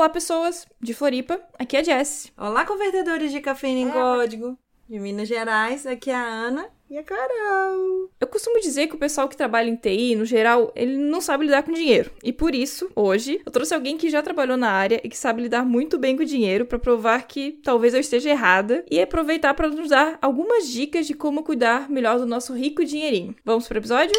Olá, pessoas de Floripa, aqui é a Jess. Olá, convertedores de cafeína em código de Minas Gerais, aqui é a Ana e a Carol. Eu costumo dizer que o pessoal que trabalha em TI, no geral, ele não sabe lidar com dinheiro. E por isso, hoje, eu trouxe alguém que já trabalhou na área e que sabe lidar muito bem com dinheiro para provar que talvez eu esteja errada e aproveitar para nos dar algumas dicas de como cuidar melhor do nosso rico dinheirinho. Vamos pro episódio?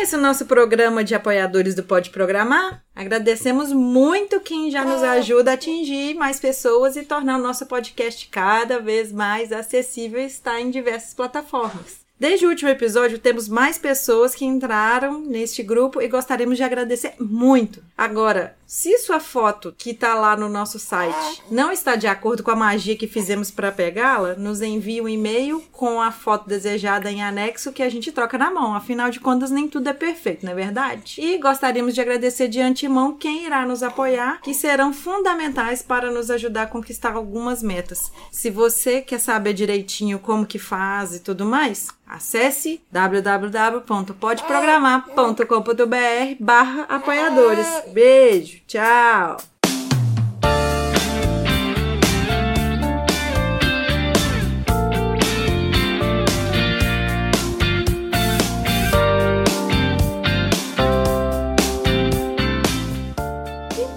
Conhece o nosso programa de apoiadores do Pode Programar? Agradecemos muito quem já nos ajuda a atingir mais pessoas e tornar o nosso podcast cada vez mais acessível e estar em diversas plataformas. Desde o último episódio, temos mais pessoas que entraram neste grupo e gostaríamos de agradecer muito. Agora, se sua foto que está lá no nosso site não está de acordo com a magia que fizemos para pegá-la, nos envie um e-mail com a foto desejada em anexo que a gente troca na mão. Afinal de contas, nem tudo é perfeito, não é verdade? E gostaríamos de agradecer de antemão quem irá nos apoiar, que serão fundamentais para nos ajudar a conquistar algumas metas. Se você quer saber direitinho como que faz e tudo mais, Acesse www.podeprogramar.com.br barra apoiadores. Beijo, tchau!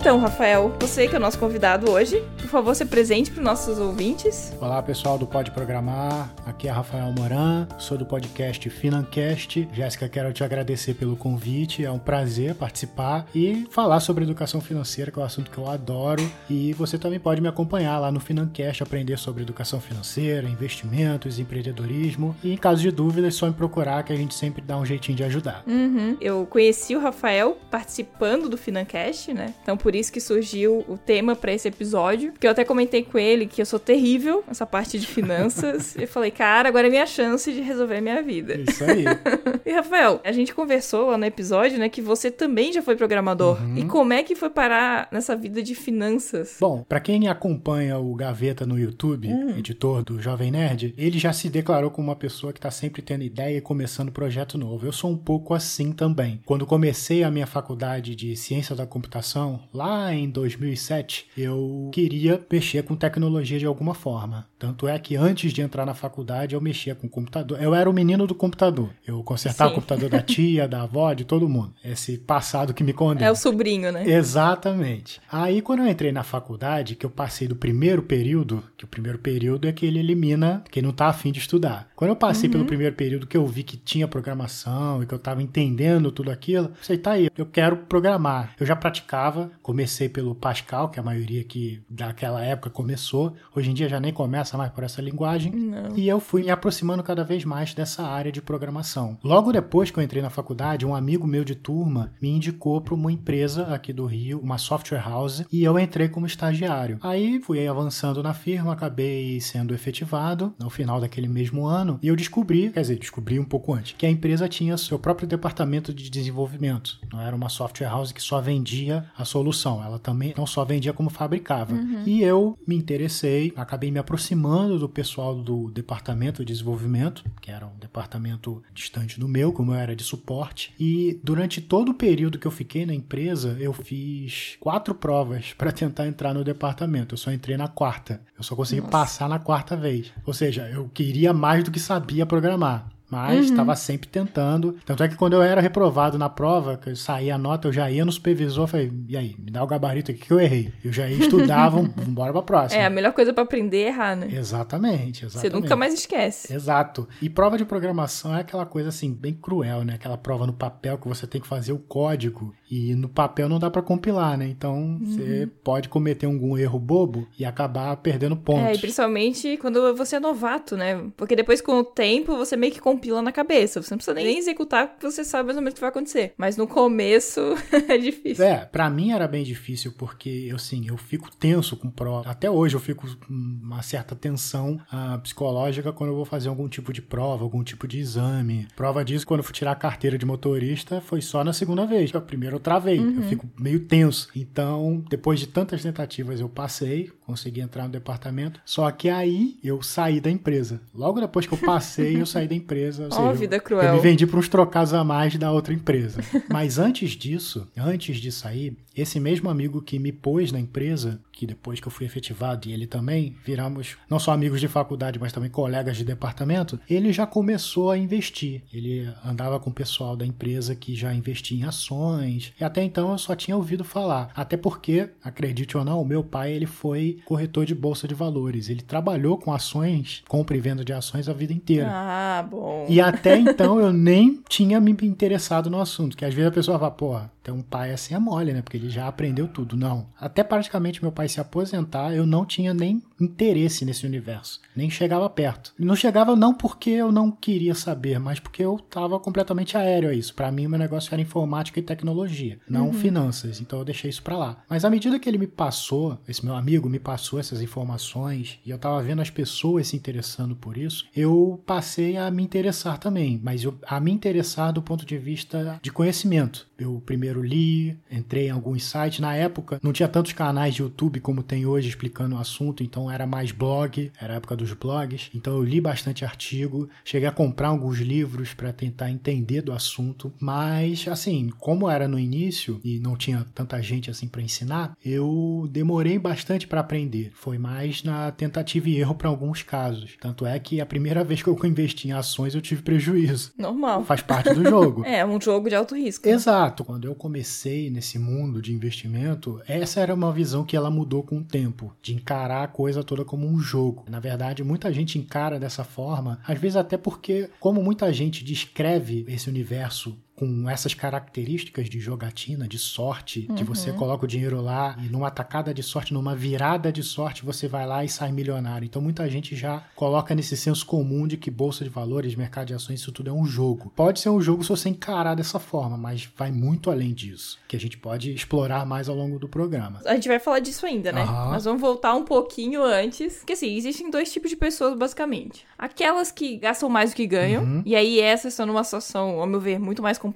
Então, Rafael, você que é o nosso convidado hoje, por favor, se presente para os nossos ouvintes. Olá, pessoal do Pode Programar. Aqui é Rafael Moran, sou do podcast Financast. Jéssica, quero te agradecer pelo convite. É um prazer participar e falar sobre educação financeira, que é um assunto que eu adoro. E você também pode me acompanhar lá no Financast, aprender sobre educação financeira, investimentos, empreendedorismo. E em caso de dúvidas, é só me procurar que a gente sempre dá um jeitinho de ajudar. Uhum. Eu conheci o Rafael participando do Financast, né? Então, por isso que surgiu o tema para esse episódio. Porque eu até comentei com ele que eu sou terrível nessa parte de finanças. e falei, cara, agora é minha chance de resolver a minha vida. Isso aí. e, Rafael, a gente conversou lá no episódio, né, que você também já foi programador. Uhum. E como é que foi parar nessa vida de finanças? Bom, para quem acompanha o Gaveta no YouTube, Hum. editor do Jovem Nerd, ele já se declarou como uma pessoa que tá sempre tendo ideia e começando projeto novo. Eu sou um pouco assim também. Quando comecei a minha faculdade de ciência da computação, lá em 2007, eu queria mexer com tecnologia de alguma forma. Tanto é que antes de entrar na faculdade eu mexia com computador. Eu era o menino do computador. Eu consertava Sim. o computador da tia, da avó, de todo mundo. Esse passado que me condena. É o sobrinho, né? Exatamente. Aí, quando eu entrei na faculdade, que eu passei do primeiro período, que o primeiro período é que ele elimina quem não tá afim de estudar. Quando eu passei pelo primeiro período, que eu vi que tinha programação e que eu tava entendendo tudo aquilo, eu sei, tá aí, eu quero programar. Eu já praticava, comecei pelo Pascal, que a maioria que daquela época começou. Hoje em dia já nem começa mais por essa linguagem. Não. E eu fui me aproximando cada vez mais dessa área de programação. Logo depois que eu entrei na faculdade, um amigo meu de turma me indicou para uma empresa aqui do Rio, uma software house, e eu entrei como estagiário. Aí fui avançando na firma, acabei sendo efetivado no final daquele mesmo ano, e eu descobri, quer dizer, descobri um pouco antes, que a empresa tinha seu próprio departamento de desenvolvimento. Não era uma software house que só vendia a solução, ela também não só vendia como fabricava. E eu me interessei, acabei me aproximando do pessoal do departamento de desenvolvimento, que era um departamento distante do meu, como eu era de suporte, e durante todo o período que eu fiquei na empresa, eu fiz quatro provas para tentar entrar no departamento. Eu só entrei na quarta. Eu só consegui passar na quarta vez. Ou seja, eu queria mais do que sabia programar. Mas estava sempre tentando. Tanto é que quando eu era reprovado na prova, que eu saía a nota, eu já ia no supervisor e falei, e aí, me dá o gabarito aqui que eu errei. Eu já ia estudar, vamos embora pra próxima. É, a melhor coisa pra aprender é errar, né? Exatamente, Você exatamente. nunca mais esquece. Exato. E prova de programação é aquela coisa assim, bem cruel, né? Aquela prova no papel que você tem que fazer o código e no papel não dá pra compilar, né? Então você pode cometer algum erro bobo e acabar perdendo pontos. É, e principalmente quando você é novato, né? Porque depois, com o tempo, você meio que compila na cabeça. Você não precisa nem executar, porque você sabe mais ou menos o que vai acontecer. Mas no começo é difícil. É, pra mim era bem difícil, porque eu, assim, eu fico tenso com prova. Até hoje eu fico com uma certa tensão ah, psicológica quando eu vou fazer algum tipo de prova, algum tipo de exame. Prova disso, quando eu fui tirar a carteira de motorista, foi só na segunda vez. A primeira eu travei, eu fico meio tenso. Então, depois de tantas tentativas, eu passei, consegui entrar no departamento. Só que aí eu saí da empresa. Logo depois que eu passei, eu saí da empresa. Ó, seja, eu- vida Eu cruel. me vendi para uns trocados a mais da outra empresa. Mas antes disso, antes de sair, esse mesmo amigo que me pôs na empresa, que depois que eu fui efetivado e ele também, viramos não só amigos de faculdade, mas também colegas de departamento, ele já começou a investir. Ele andava com o pessoal da empresa que já investia em ações, e até então eu só tinha ouvido falar. Até porque, acredite ou não, o meu pai ele foi corretor de bolsa de valores. Ele trabalhou com ações, compra e venda de ações a vida inteira. Ah, bom. E até então eu nem tinha me interessado no assunto. Que às vezes a pessoa fala, pô, ter um pai assim é mole, né? Porque ele já aprendeu tudo. Não. Até praticamente meu pai se aposentar, eu não tinha nem interesse nesse universo. Nem chegava perto. Não chegava não porque eu não queria saber, mas porque eu tava completamente aéreo a isso. Para mim, meu negócio era informática e tecnologia, não finanças. Então eu deixei isso pra lá. Mas à medida que ele me passou, esse meu amigo me passou essas informações, e eu tava vendo as pessoas se interessando por isso, eu passei a me interessar também. Mas eu, a me interessar do ponto de vista de conhecimento. Eu primeiro li, entrei em alguns sites. Na época, não tinha tantos canais de YouTube como tem hoje explicando o assunto, então era mais blog, era a época dos blogs. Então eu li bastante artigo, cheguei a comprar alguns livros para tentar entender do assunto, mas assim, como era no início e não tinha tanta gente assim para ensinar, eu demorei bastante para aprender. Foi mais na tentativa e erro para alguns casos. Tanto é que a primeira vez que eu investi em ações eu tive prejuízo. Normal. Faz parte do jogo. É, um jogo de alto risco. Exato. Quando eu comecei nesse mundo de investimento, essa era uma visão que ela mudou com o tempo, de encarar a coisa toda como um jogo. Na verdade, muita gente encara dessa forma, às vezes até porque, como muita gente descreve esse universo com essas características de jogatina, de sorte, que você coloca o dinheiro lá e numa tacada de sorte, numa virada de sorte, você vai lá e sai milionário. Então muita gente já coloca nesse senso comum de que bolsa de valores, mercado de ações, isso tudo é um jogo. Pode ser um jogo se você encarar dessa forma, mas vai muito além disso, que a gente pode explorar mais ao longo do programa. A gente vai falar disso ainda, né? Aham. Mas vamos voltar um pouquinho antes. Porque assim, existem dois tipos de pessoas, basicamente. Aquelas que gastam mais do que ganham. Uhum. E aí essas estão numa situação, ao meu ver, muito mais complicada,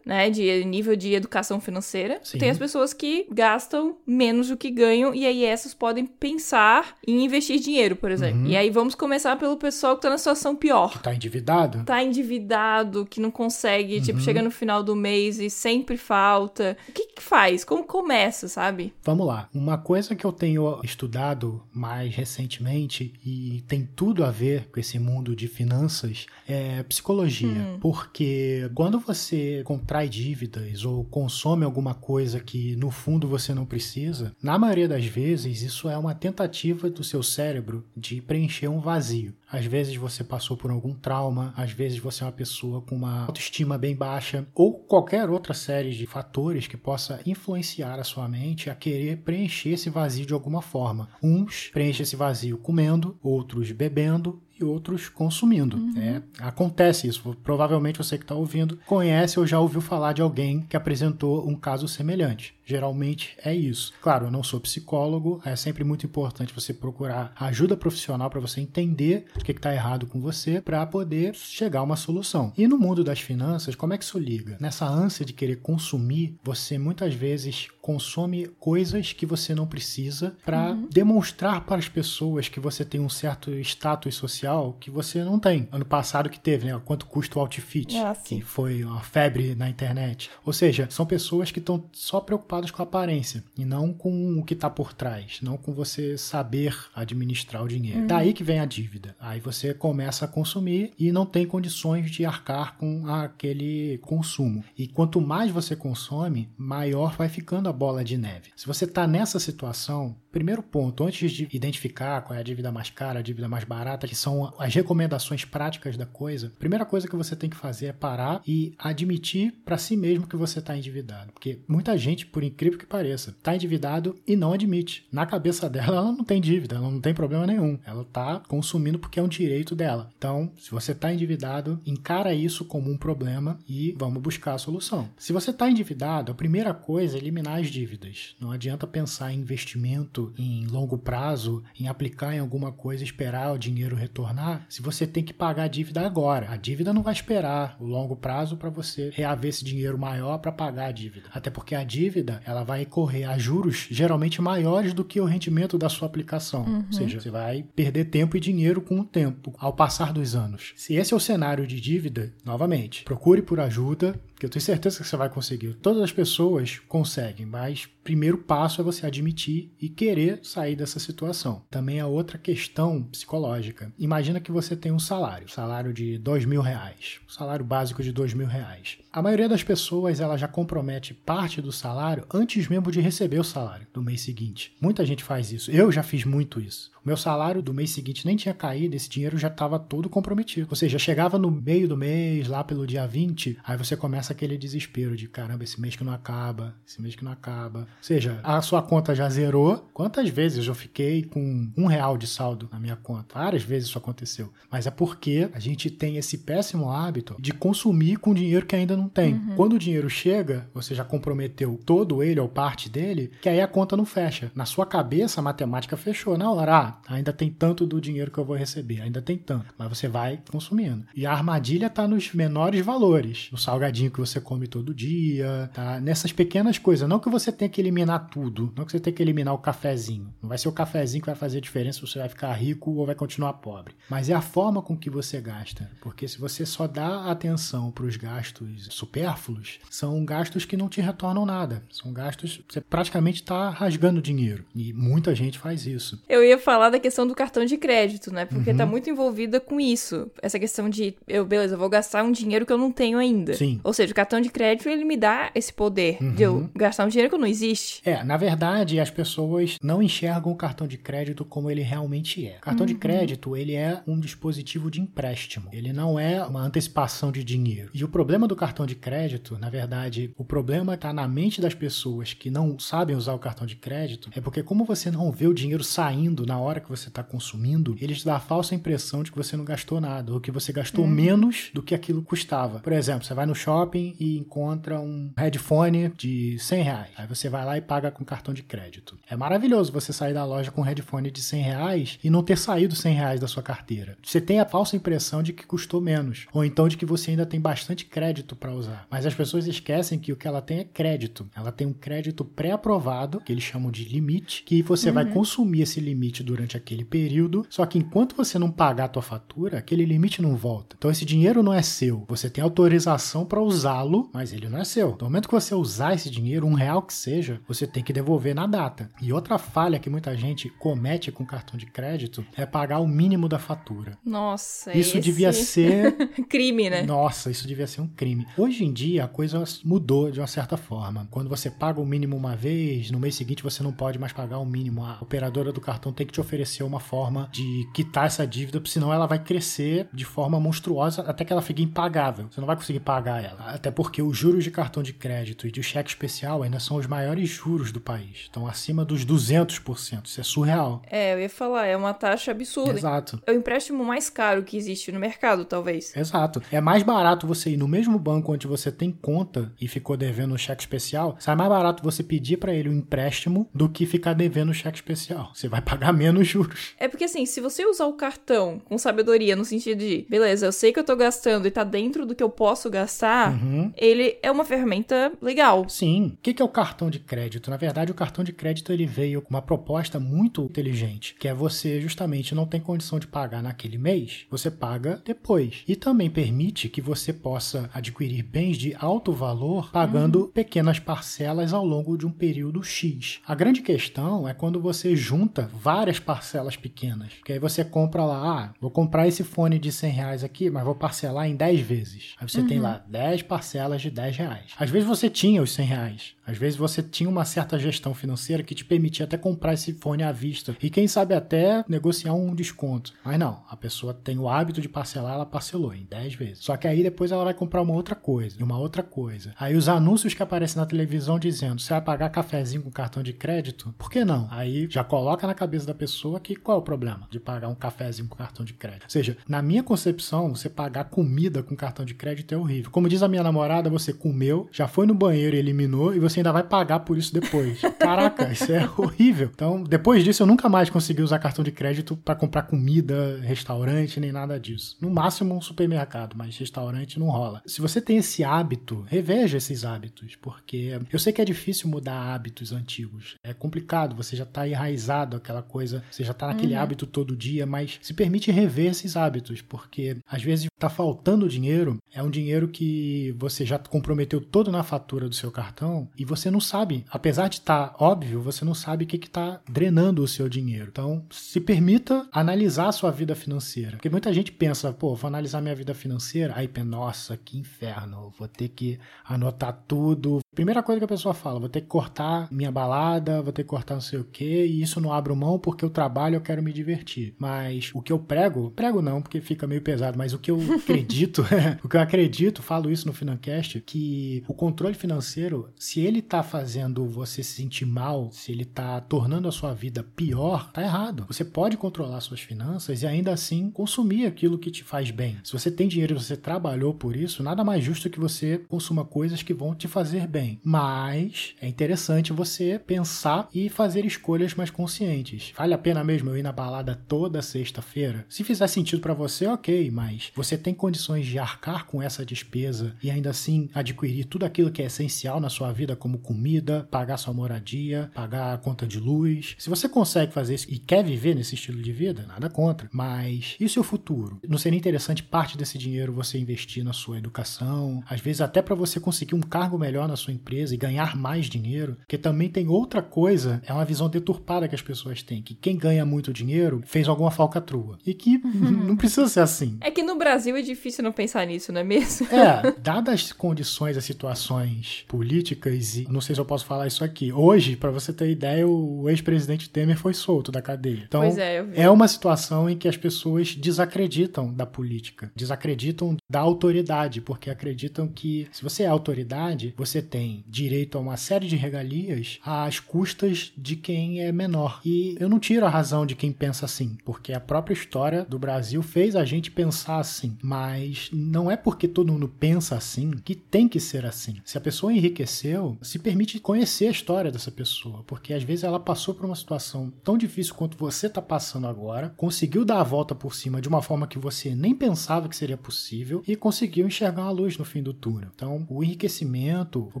né? De nível de educação financeira. Sim. Tem as pessoas que gastam menos do que ganham. E aí essas podem pensar em investir dinheiro, por exemplo. Uhum. E aí vamos começar pelo pessoal que tá na situação pior. Tá endividado? Tá endividado, que não consegue, tipo, chega no final do mês e sempre falta. O que que faz? Como começa, sabe? Vamos lá. Uma coisa que eu tenho estudado mais recentemente e tem tudo a ver com esse mundo de finanças é psicologia. Porque quando você contrai dívidas ou consome alguma coisa que no fundo você não precisa, na maioria das vezes isso é uma tentativa do seu cérebro de preencher um vazio. Às vezes você passou por algum trauma, às vezes você é uma pessoa com uma autoestima bem baixa, ou qualquer outra série de fatores que possa influenciar a sua mente a querer preencher esse vazio de alguma forma. Uns preenchem esse vazio comendo, outros bebendo e outros consumindo. É, acontece isso. Provavelmente você que está ouvindo conhece ou já ouviu falar de alguém que apresentou um caso semelhante. Geralmente é isso. Claro, eu não sou psicólogo, é sempre muito importante você procurar ajuda profissional para você entender o que está errado com você para poder chegar a uma solução. E no mundo das finanças, como é que isso liga? Nessa ânsia de querer consumir, você muitas vezes consome coisas que você não precisa para demonstrar para as pessoas que você tem um certo status social que você não tem. Ano passado que teve, né? Quanto custa o outfit, Ah, sim. que foi uma febre na internet. Ou seja, são pessoas que estão só preocupadas com a aparência e não com o que está por trás, não com você saber administrar o dinheiro. Daí que vem a dívida. Aí você começa a consumir e não tem condições de arcar com aquele consumo. E quanto mais você consome, maior vai ficando a bola de neve. Se você está nessa situação, primeiro ponto, antes de identificar qual é a dívida mais cara, a dívida mais barata, que são as recomendações práticas da coisa, a primeira coisa que você tem que fazer é parar e admitir para si mesmo que você está endividado. Porque muita gente, por incrível que pareça, está endividado e não admite. Na cabeça dela, ela não tem dívida, ela não tem problema nenhum. Ela está consumindo porque é um direito dela. Então, se você está endividado, encara isso como um problema e vamos buscar a solução. Se você está endividado, a primeira coisa é eliminar as dívidas. Não adianta pensar em investimento em longo prazo, em aplicar em alguma coisa, esperar o dinheiro retornar, se você tem que pagar a dívida agora. A dívida não vai esperar o longo prazo para você reaver esse dinheiro maior para pagar a dívida. Até porque a dívida, ela vai correr a juros geralmente maiores do que o rendimento da sua aplicação. Uhum. Ou seja, você vai perder tempo e dinheiro com o tempo, ao passar dos anos. Se esse é o cenário de dívida, novamente, procure por ajuda, que eu tenho certeza que você vai conseguir. Todas as pessoas conseguem, mas primeiro passo é você admitir e querer sair dessa situação. Também a outra questão psicológica. Imagina que você tem um salário, salário de dois mil reais, um salário básico de dois mil reais. A maioria das pessoas ela já compromete parte do salário antes mesmo de receber o salário do mês seguinte. Muita gente faz isso. Eu já fiz muito isso. O meu salário do mês seguinte nem tinha caído, esse dinheiro já estava todo comprometido. Ou seja, chegava no meio do mês, lá pelo dia 20, aí você começa aquele desespero de caramba, esse mês que não acaba, esse mês que não acaba. Ou seja, a sua conta já zerou. Quantas vezes eu fiquei com um real de saldo na minha conta? Várias vezes isso aconteceu. Mas é porque a gente tem esse péssimo hábito de consumir com dinheiro que ainda não tem. Uhum. Quando o dinheiro chega, você já comprometeu todo ele ou parte dele, que aí a conta não fecha. Na sua cabeça, a matemática fechou na hora. Ah, ainda tem tanto do dinheiro que eu vou receber, ainda tem tanto. Mas você vai consumindo. E a armadilha está nos menores valores. No salgadinho que você come todo dia, tá? Nessas pequenas coisas. Não que você tenha que eliminar tudo. Não que você tenha que eliminar o cafezinho. Não vai ser o cafezinho que vai fazer a diferença se você vai ficar rico ou vai continuar pobre. Mas é a forma com que você gasta. Porque se você só dá atenção para os gastos supérfluos, são gastos que não te retornam nada. São gastos que você praticamente está rasgando dinheiro. E muita gente faz isso. Eu ia falar da questão do cartão de crédito, né? Porque uhum. tá muito envolvida com isso. Essa questão de, eu, beleza, eu vou gastar um dinheiro que eu não tenho ainda. Sim. Ou seja, o cartão de crédito, ele me dá esse poder uhum. de eu gastar um dinheiro que não existe. É, na verdade, as pessoas não enxergam o cartão de crédito como ele realmente é. O cartão uhum. de crédito, ele é um dispositivo de empréstimo. Ele não é uma antecipação de dinheiro. E o problema do cartão de crédito, na verdade, o problema está na mente das pessoas que não sabem usar o cartão de crédito, é porque como você não vê o dinheiro saindo na hora que você está consumindo, ele te dá a falsa impressão de que você não gastou nada, ou que você gastou uhum. menos do que aquilo custava. Por exemplo, você vai no shopping e encontra um headphone de 100 reais. Aí você vai lá e paga com cartão de crédito. É maravilhoso você sair da loja com um headphone de 100 reais e não ter saído 100 reais da sua carteira. Você tem a falsa impressão de que custou menos, ou então de que você ainda tem bastante crédito para usar. Mas as pessoas esquecem que o que ela tem é crédito. Ela tem um crédito pré-aprovado, que eles chamam de limite, que você uhum. vai consumir esse limite durante aquele período, só que enquanto você não pagar a tua fatura, aquele limite não volta. Então esse dinheiro não é seu. Você tem autorização para usá-lo, mas ele não é seu. No momento que você usar esse dinheiro, um real que seja, você tem que devolver na data. E outra falha que muita gente comete com cartão de crédito é pagar o mínimo da fatura. Nossa, isso esse... devia ser crime, né? Nossa, isso devia ser um crime. Hoje em dia a coisa mudou de uma certa forma. Quando você paga o mínimo uma vez, no mês seguinte você não pode mais pagar o mínimo. A operadora do cartão tem que te oferecer uma forma de quitar essa dívida, senão ela vai crescer de forma monstruosa até que ela fique impagável. Você não vai conseguir pagar ela. Até porque os juros de cartão de crédito e de cheque especial ainda são os maiores juros do país. Estão acima dos 200%. Isso é surreal. É, eu ia falar, é uma taxa absurda. Exato. É o empréstimo mais caro que existe no mercado, talvez. Exato. É mais barato você ir no mesmo banco onde você tem conta e ficou devendo um cheque especial. Sai mais barato você pedir para ele um empréstimo do que ficar devendo um cheque especial. Você vai pagar menos juros. É porque assim, se você usar o cartão com sabedoria, no sentido de, beleza, eu sei que eu tô gastando e tá dentro do que eu posso gastar, uhum. Ele é uma ferramenta legal. Sim. O que é o cartão de crédito? Na verdade, o cartão de crédito ele veio com uma proposta muito inteligente, que é você justamente não tem condição de pagar naquele mês, você paga depois. E também permite que você possa adquirir bens de alto valor pagando uhum. pequenas parcelas ao longo de um período X. A grande questão é quando você junta várias parcelas pequenas. Que aí você compra lá, ah, vou comprar esse fone de 100 reais aqui, mas vou parcelar em 10 vezes. Aí você uhum. tem lá 10 parcelas de 10 reais. Às vezes você tinha os 100 reais. Às vezes você tinha uma certa gestão financeira que te permitia até comprar esse fone à vista. E quem sabe até negociar um desconto. Mas não, a pessoa tem o hábito de parcelar, ela parcelou em 10 vezes. Só que aí depois ela vai comprar uma outra coisa, uma outra coisa. Aí os anúncios que aparecem na televisão dizendo: você vai pagar cafezinho com cartão de crédito? Por que não? Aí já coloca na cabeça da pessoa que qual é o problema de pagar um cafezinho com cartão de crédito. Ou seja, na minha concepção, você pagar comida com cartão de crédito é horrível. Como diz a minha namorada, você comeu, já foi no banheiro e eliminou, e você ainda vai pagar por isso depois. Caraca, isso é horrível. Então, depois disso, eu nunca mais consegui usar cartão de crédito para comprar comida, restaurante, nem nada disso. No máximo, um supermercado, mas restaurante não rola. Se você tem esse hábito, reveja esses hábitos, porque eu sei que é difícil mudar hábitos antigos. É complicado, você já tá enraizado aquela coisa, você já tá naquele Uhum. hábito todo dia, mas se permite rever esses hábitos, porque às vezes tá faltando dinheiro, é um dinheiro que você já comprometeu todo na fatura do seu cartão e você não sabe, apesar de estar óbvio, você não sabe o que está drenando o seu dinheiro. Então, se permita analisar a sua vida financeira. Porque muita gente pensa, pô, vou analisar minha vida financeira, aí nossa, que inferno, vou ter que anotar tudo. Primeira coisa que a pessoa fala, vou ter que cortar minha balada, vou ter que cortar não sei o quê, e isso não abro mão porque eu trabalho, eu quero me divertir. Mas o que eu prego, prego não, porque fica meio pesado, mas o que eu acredito, o que eu acredito, falo isso no Financast, que o controle financeiro, se ele tá fazendo você se sentir mal, se ele tá tornando a sua vida pior, tá errado. Você pode controlar suas finanças e ainda assim consumir aquilo que te faz bem. Se você tem dinheiro e você trabalhou por isso, nada mais justo que você consuma coisas que vão te fazer bem. Mas é interessante você pensar e fazer escolhas mais conscientes. Vale a pena mesmo eu ir na balada toda sexta-feira? Se fizer sentido para você, ok, mas você tem condições de arcar com essa despesa e ainda assim adquirir tudo aquilo que é essencial na sua vida, como comida, pagar sua moradia, pagar a conta de luz. Se você consegue fazer isso e quer viver nesse estilo de vida, nada contra. Mas e o seu futuro? Não seria interessante parte desse dinheiro você investir na sua educação, às vezes até para você conseguir um cargo melhor na sua empresa e ganhar mais dinheiro? Porque também tem outra coisa, é uma visão deturpada que as pessoas têm, que quem ganha muito dinheiro fez alguma falcatrua. E que não precisa ser assim. É que no Brasil é difícil não pensar nisso, não é mesmo? É, dadas as condições, as situações políticas, e não sei se eu posso falar isso aqui. Hoje, para você ter ideia, o ex-presidente Temer foi solto da cadeia. Então, é, é uma situação em que as pessoas desacreditam da política, desacreditam da autoridade, porque acreditam que se você é autoridade, você tem direito a uma série de regalias às custas de quem é menor. E eu não tiro a razão de quem pensa assim, porque a própria história do Brasil fez a gente pensar assim, mas não é porque todo mundo pensa assim que tem que ser assim. Se a pessoa enriqueceu, se permite conhecer a história dessa pessoa, porque às vezes ela passou por uma situação tão difícil quanto você está passando agora, conseguiu dar a volta por cima de uma forma que você nem pensava que seria possível e conseguiu enxergar uma luz no fim do túnel. Então, o enriquecimento, o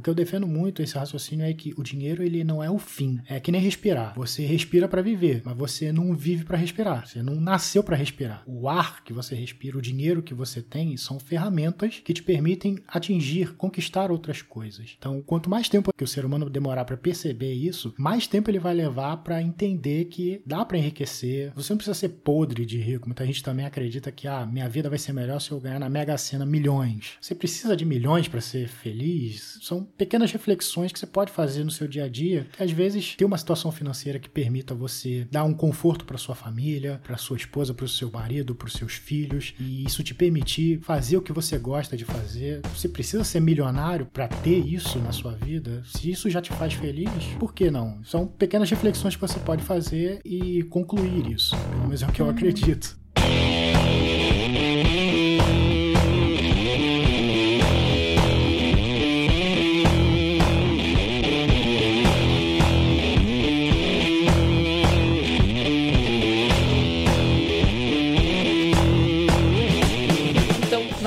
que eu defendo muito esse raciocínio é que o dinheiro ele não é o fim, é que nem respirar. Você respira para viver, mas você não vive para respirar. Você não nasceu para respirar. O ar que você respira, o dinheiro que você tem são ferramentas que te permitem atingir, conquistar outras coisas. Então, quanto mais tempo que o ser humano demorar para perceber isso, mais tempo ele vai levar para entender que dá para enriquecer. Você não precisa ser podre de rico. Muita gente também acredita que ah, minha vida vai ser melhor se eu ganhar na Mega Sena milhões. Você precisa de milhões para ser feliz? São pequenas reflexões que você pode fazer no seu dia a dia, às vezes ter uma situação financeira que permita você dar um conforto para sua família, para sua esposa, para o seu marido, para os seus filhos, e isso te permitir fazer o que você gosta de fazer. Você precisa ser milionário para ter isso na sua vida? Se isso já te faz feliz, por que não? São pequenas reflexões que você pode fazer e concluir isso. Pelo menos é o que eu acredito.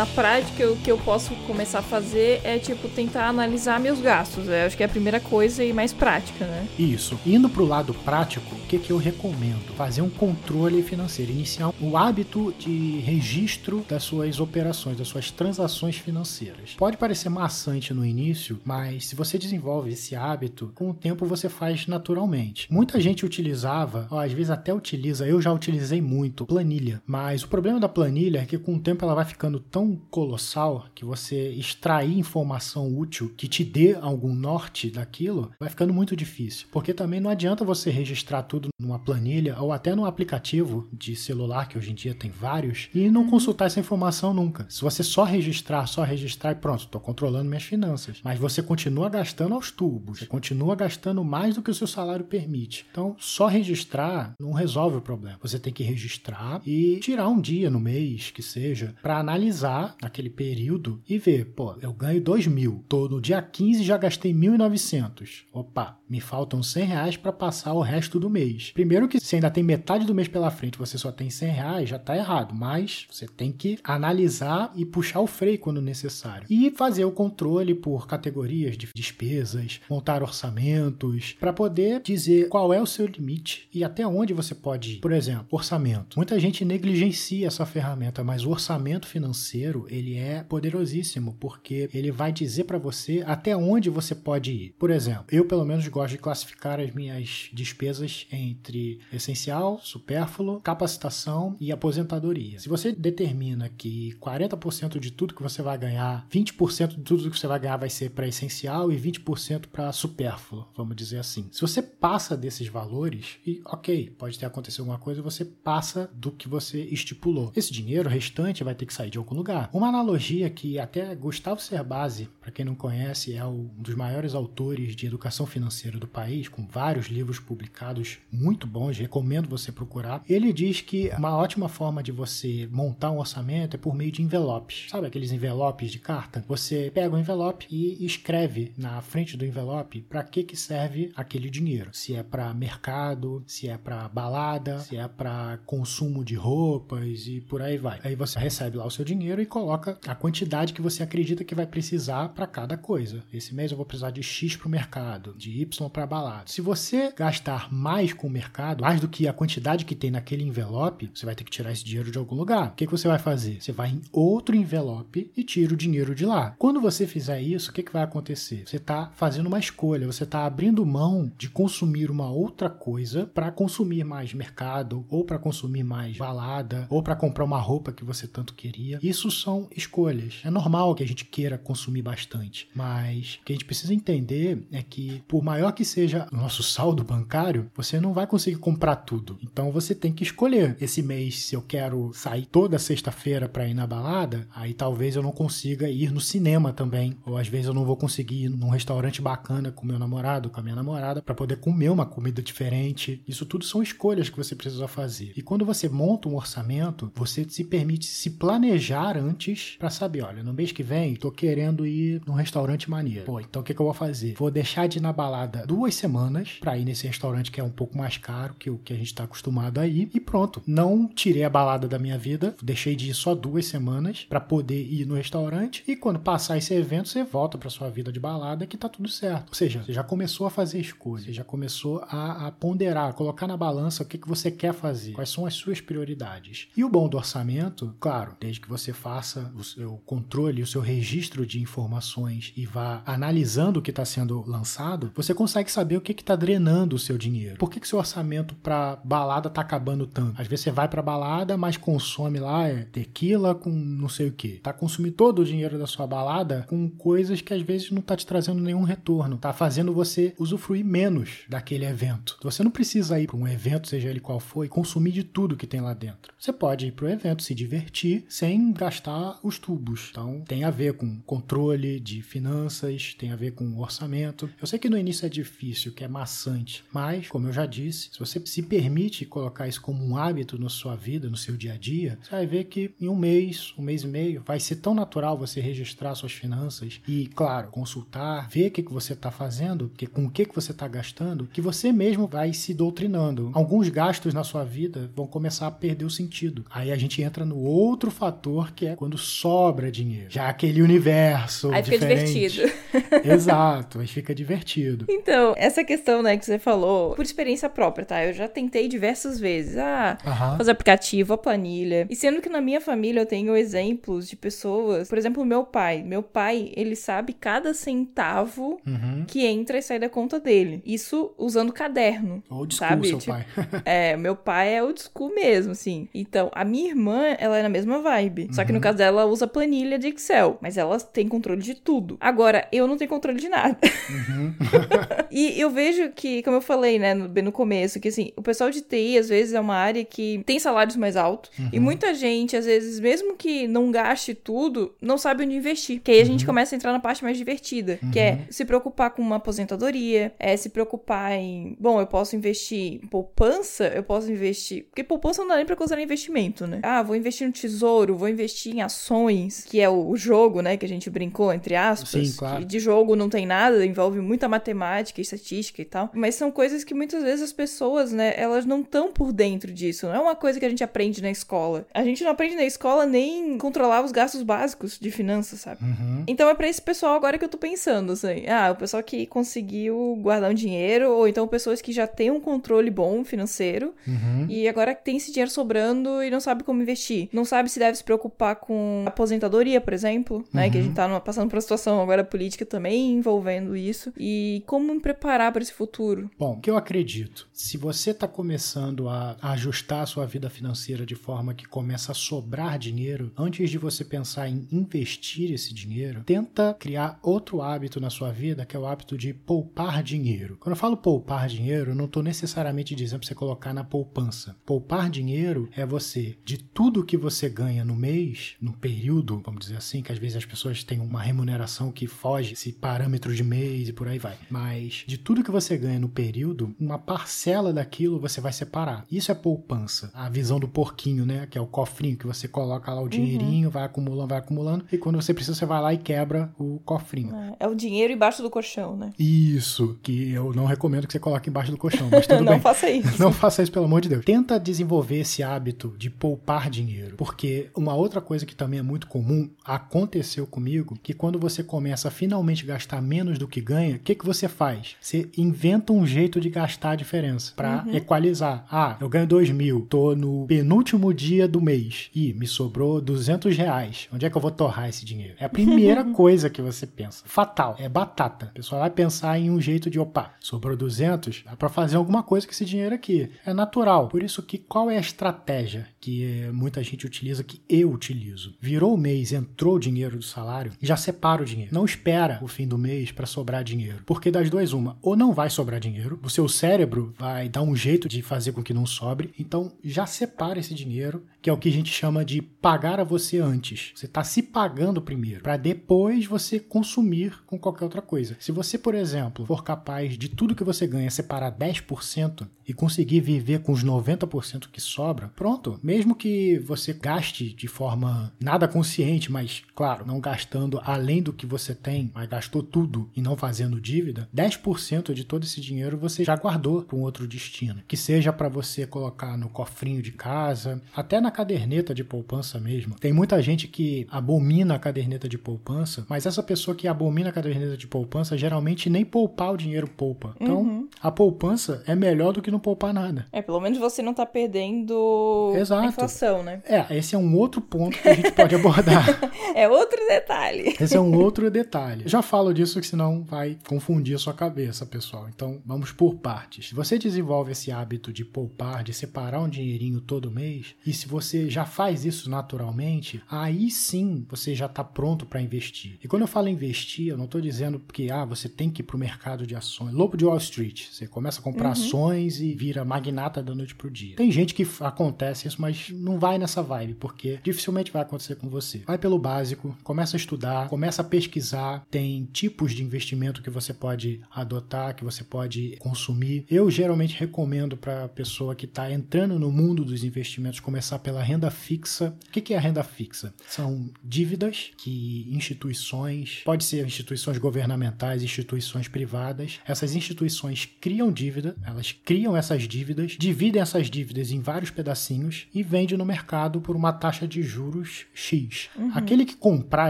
Na prática, o que eu posso começar a fazer é, tipo, tentar analisar meus gastos. Eu acho que é a primeira coisa e mais prática, né? Isso. Indo para o lado prático, o que, que eu recomendo? Fazer um controle financeiro, iniciar o hábito de registro das suas operações, das suas transações financeiras. Pode parecer maçante no início, mas se você desenvolve esse hábito, com o tempo você faz naturalmente. Muita gente utilizava, ó, às vezes até utiliza, eu já utilizei muito, planilha. Mas o problema da planilha é que com o tempo ela vai ficando tão colossal que você extrair informação útil que te dê algum norte daquilo vai ficando muito difícil. Porque também não adianta você registrar tudo numa planilha ou até num aplicativo de celular, que hoje em dia tem vários, e não consultar essa informação nunca. Se você só registrar, só registrar e pronto, estou controlando minhas finanças. Mas você continua gastando aos tubos, você continua gastando mais do que o seu salário permite. Então, só registrar não resolve o problema. Você tem que registrar e tirar um dia no mês, que seja, para analisar aquele período e ver, pô, eu ganho 2 mil, tô no dia 15 já gastei 1.900. Opa, me faltam 100 reais para passar o resto do mês. Primeiro que se ainda tem metade do mês pela frente, você só tem 100 reais, já tá errado, mas você tem que analisar e puxar o freio quando necessário. E fazer o controle por categorias de despesas, montar orçamentos, para poder dizer qual é o seu limite e até onde você pode ir. Por exemplo, orçamento. Muita gente negligencia essa ferramenta, mas o orçamento financeiro, ele é poderosíssimo, porque ele vai dizer para você até onde você pode ir. Por exemplo, eu pelo menos gosto de classificar as minhas despesas entre essencial, supérfluo, capacitação e aposentadoria. Se você determina que 40% de tudo que você vai ganhar, 20% de tudo que você vai ganhar vai ser para essencial e 20% para supérfluo, vamos dizer assim. Se você passa desses valores, e ok, pode ter acontecido alguma coisa, você passa do que você estipulou. Esse dinheiro restante vai ter que sair de algum lugar. Uma analogia que até Gustavo Cerbasi, para quem não conhece, é um dos maiores autores de educação financeira do país, com vários livros publicados muito bons, recomendo você procurar. Ele diz que uma ótima forma de você montar um orçamento é por meio de envelopes. Sabe aqueles envelopes de carta? Você pega o envelope e escreve na frente do envelope para que que serve aquele dinheiro. Se é para mercado, se é para balada, se é para consumo de roupas e por aí vai. Aí você recebe lá o seu dinheiro e coloca a quantidade que você acredita que vai precisar para cada coisa. Esse mês eu vou precisar de X para o mercado, de Y para balada. Se você gastar mais com o mercado, mais do que a quantidade que tem naquele envelope, você vai ter que tirar esse dinheiro de algum lugar. O que, que você vai fazer? Você vai em outro envelope e tira o dinheiro de lá. Quando você fizer isso, o que, que vai acontecer? Você está fazendo uma escolha, você está abrindo mão de consumir uma outra coisa para consumir mais mercado, ou para consumir mais balada, ou para comprar uma roupa que você tanto queria. Isso são escolhas. É normal que a gente queira consumir bastante, mas o que a gente precisa entender é que, por maior que seja o nosso saldo bancário, você não vai conseguir comprar tudo. Então você tem que escolher. Esse mês, se eu quero sair toda sexta-feira para ir na balada, aí talvez eu não consiga ir no cinema também, ou às vezes eu não vou conseguir ir num restaurante bacana com meu namorado, com a minha namorada, para poder comer uma comida diferente. Isso tudo são escolhas que você precisa fazer. E quando você monta um orçamento, você se permite se planejar antes para saber, olha, no mês que vem, tô querendo ir num restaurante maneiro. Pô, então o que, que eu vou fazer? Vou deixar de ir na balada duas semanas para ir nesse restaurante que é um pouco mais caro que o que a gente está acostumado a ir e pronto. Não tirei a balada da minha vida, deixei de ir só duas semanas para poder ir no restaurante e quando passar esse evento você volta para sua vida de balada que tá tudo certo. Ou seja, você já começou a fazer escolha, você já começou a, a ponderar, a colocar na balança o que, que você quer fazer, quais são as suas prioridades. E o bom do orçamento, claro, desde que você faça o seu controle, o seu registro de informações e vá analisando o que está sendo lançado, você consegue saber o que está drenando o seu dinheiro. Por que, que seu orçamento para balada tá acabando tanto? Às vezes você vai para balada, mas consome lá é, tequila com não sei o que. Tá consumindo todo o dinheiro da sua balada com coisas que às vezes não tá te trazendo nenhum retorno. Tá fazendo você usufruir menos daquele evento. Você não precisa ir para um evento, seja ele qual for, e consumir de tudo que tem lá dentro. Você pode ir para o evento, se divertir, sem gastar os tubos. Então tem a ver com controle de finanças, tem a ver com orçamento. Eu sei que no início é difícil, que é maçante, mas, como eu já disse, se você se permite colocar isso como um hábito na sua vida, no seu dia a dia, você vai ver que em um mês, um mês e meio, vai ser tão natural você registrar suas finanças e, claro, consultar, ver o que, que você está fazendo, que, com o que, que você está gastando, que você mesmo vai se doutrinando. Alguns gastos na sua vida vão começar a perder o sentido. Aí a gente entra no outro fator que é quando sobra dinheiro. Já aquele universo Aí fica diferente. divertido. Exato, aí fica divertido. Então, essa questão, né, que você falou, por experiência própria, tá? Eu já tentei diversas vezes. Ah, Aham. fazer aplicativo, a planilha. E sendo que na minha família eu tenho exemplos de pessoas, por exemplo, meu pai. Meu pai, ele sabe cada centavo Uhum. que entra e sai da conta dele. Isso usando caderno. Old school, sabe? seu Tipo, pai. É, meu pai é old school mesmo, assim. Então, a minha irmã, ela é na mesma vibe. Só que no Uhum. Caso dela, ela usa planilha de Excel, mas ela tem controle de tudo. Agora, eu não tenho controle de nada. Uhum. e eu vejo que, como eu falei, né, no, bem no começo, que assim, o pessoal de TI às vezes é uma área que tem salários mais altos Uhum. e muita gente, às vezes, mesmo que não gaste tudo, não sabe onde investir. Que aí a gente começa a entrar na parte mais divertida, que é se preocupar com uma aposentadoria, é se preocupar em, bom, eu posso investir em poupança, eu posso investir, porque poupança não dá nem pra considerar investimento, né? Ah, vou investir no tesouro, vou investir em ações, que é o, jogo, né, que a gente brincou, entre aspas. Sim, claro. que de jogo não tem nada, envolve muita matemática, estatística e tal. Mas são coisas que muitas vezes as pessoas, né, elas não estão por dentro disso. Não é uma coisa que a gente aprende na escola. A gente não aprende na escola nem controlar os gastos básicos de finanças, sabe? Uhum. Então é pra esse pessoal agora que eu tô pensando, assim. Ah, o pessoal que conseguiu guardar um dinheiro, ou então pessoas que já têm um controle bom financeiro Uhum. e agora tem esse dinheiro sobrando e não sabe como investir. Não sabe se deve se preocupar com aposentadoria, por exemplo, né? Que a gente tá numa- passando por uma situação agora política também envolvendo isso. E como me preparar para esse futuro. Bom, o que eu acredito, se você está começando a ajustar a sua vida financeira de forma que começa a sobrar dinheiro, antes de você pensar em investir esse dinheiro, tenta criar outro hábito na sua vida, que é o hábito de poupar dinheiro. Quando eu falo poupar dinheiro, eu não estou necessariamente dizendo para você colocar na poupança. Poupar dinheiro é você, de tudo que você ganha no mês, no período, vamos dizer assim, que às vezes as pessoas têm uma remuneração que foge esse parâmetro de mês e por aí vai. Mas de tudo que você ganha no período, uma parcela daquilo você vai separar. Isso é poupança. A visão do porquinho, né? Que é o cofrinho que você coloca lá o dinheirinho, vai acumulando, vai acumulando, e quando você precisa, você vai lá e quebra o cofrinho. É, é o dinheiro embaixo do colchão, né? Isso, que eu não recomendo que você coloque embaixo do colchão, mas tudo não bem. faça isso. Não faça isso, pelo amor de Deus. Tenta desenvolver esse hábito de poupar dinheiro. Porque uma outra coisa que também é muito comum, aconteceu comigo, que quando você começa a finalmente gastar menos do que ganha, o que, que você faz? Você inventa um jeito de gastar a diferença para equalizar. Ah, eu ganho 2 mil, tô no penúltimo dia do mês. Ih, me sobrou 200 reais. Onde é que eu vou torrar esse dinheiro? É a primeira coisa que você pensa. Fatal, é batata. A pessoa vai pensar em um jeito de, opa, sobrou 200, dá para fazer alguma coisa com esse dinheiro aqui. É natural. Por isso que qual é a estratégia que eh, muita gente utiliza, que eu utilizo? Virou o mês, entrou o dinheiro do salário, já separa o dinheiro. Não espera o fim do mês para sobrar dinheiro. Porque das duas, uma, ou não vai sobrar dinheiro, o seu cérebro vai dar um jeito de fazer com que não sobre. Então já separa esse dinheiro, que é o que a gente chama de pagar a você antes. Você está se pagando primeiro, para depois você consumir com qualquer outra coisa. Se você, por exemplo, for capaz de tudo que você ganha separar 10% e conseguir viver com os 90% que sobra, pronto. Mesmo que você gaste de forma nada consciente, mas claro, não gastando além do que você tem, mas gastou tudo e não fazendo dívida, 10% de todo esse dinheiro você já guardou para um outro destino. Que seja para você colocar no cofrinho de casa, até na caderneta de poupança mesmo. Tem muita gente que abomina a caderneta de poupança, mas essa pessoa que abomina a caderneta de poupança geralmente nem poupar o dinheiro poupa. Então, a poupança é melhor do que não poupar nada. É, pelo menos você não tá perdendo Exato. a inflação, né? É, esse é um outro ponto que a gente pode abordar. É outro detalhe. Esse é um outro detalhe. Já falo disso que senão vai confundir a sua cabeça, pessoal. Então vamos por partes. Você desenvolve esse hábito de poupar, de separar um dinheirinho todo mês, e se você já faz isso naturalmente, aí sim você já está pronto para investir. E quando eu falo investir, eu não estou dizendo que ah, você tem que ir para o mercado de ações. Lobo de Wall Street. Você começa a comprar ações e vira magnata da noite pro dia. Tem gente que acontece isso, mas não vai nessa vibe, porque dificilmente vai acontecer com você. Vai pelo básico, começa a estudar, começa a pesquisar, tem tipos de investimento que você pode adotar, que você pode consumir. Eu geralmente recomendo para a pessoa que está entrando no mundo dos investimentos começar pela renda fixa. O que é a renda fixa? São dívidas que instituições, pode ser instituições governamentais, instituições privadas, essas instituições criam dívida, elas criam essas dívidas, dividem essas dívidas em vários pedacinhos e vendem no mercado por uma taxa de juros X. Aquele que comprar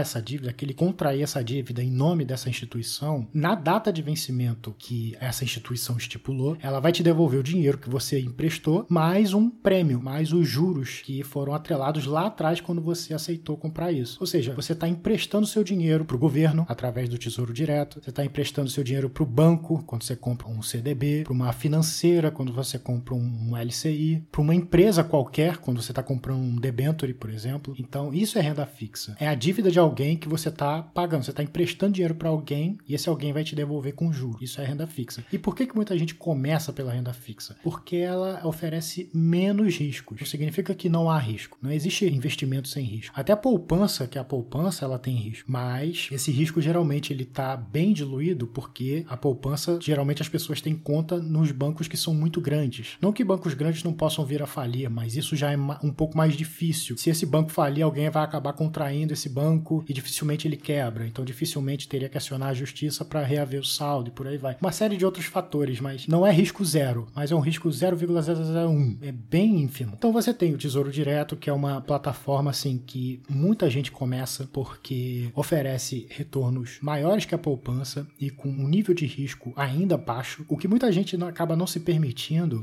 essa dívida, aquele que contrair essa dívida em nome dessa instituição, na data de vencimento que essa instituição estipulou, ela vai te devolver o dinheiro que você emprestou, mais um prêmio, mais os juros que foram atrelados lá atrás quando você aceitou comprar isso. Ou seja, você está emprestando seu dinheiro para o governo através do Tesouro Direto, você está emprestando seu dinheiro para o banco quando você compra um CDB, para uma financeira quando você compra um LCI, para uma empresa qualquer quando você está comprando um debenture, por exemplo. Então, isso é renda fixa. É a dívida de alguém que você está pagando. Você está emprestando dinheiro para alguém e esse alguém vai te devolver com juros. Isso é renda fixa. E por que, que muita gente começa pela renda fixa? Porque ela oferece menos riscos. Isso significa que não há risco. Não existe investimento sem risco. Até a poupança, que é a poupança, ela tem risco. Mas esse risco geralmente ele está bem diluído porque a poupança, geralmente as pessoas têm conta nos bancos que são muito grandes. Não que bancos grandes não possam vir a falir, mas isso já é um pouco mais difícil. Se esse banco falir, alguém vai acabar contraindo esse banco e dificilmente ele quebra. Então dificilmente teria que acionar a justiça para reaver o saldo e por aí vai. Uma série de outros fatores, mas não é risco zero, mas é um risco 0,001. É bem ínfimo. Então você tem o Tesouro Direto, que é uma plataforma assim que muita gente começa porque oferece retornos maiores que a poupança e com um nível de risco ainda baixo. O que muita gente acaba não se permitindo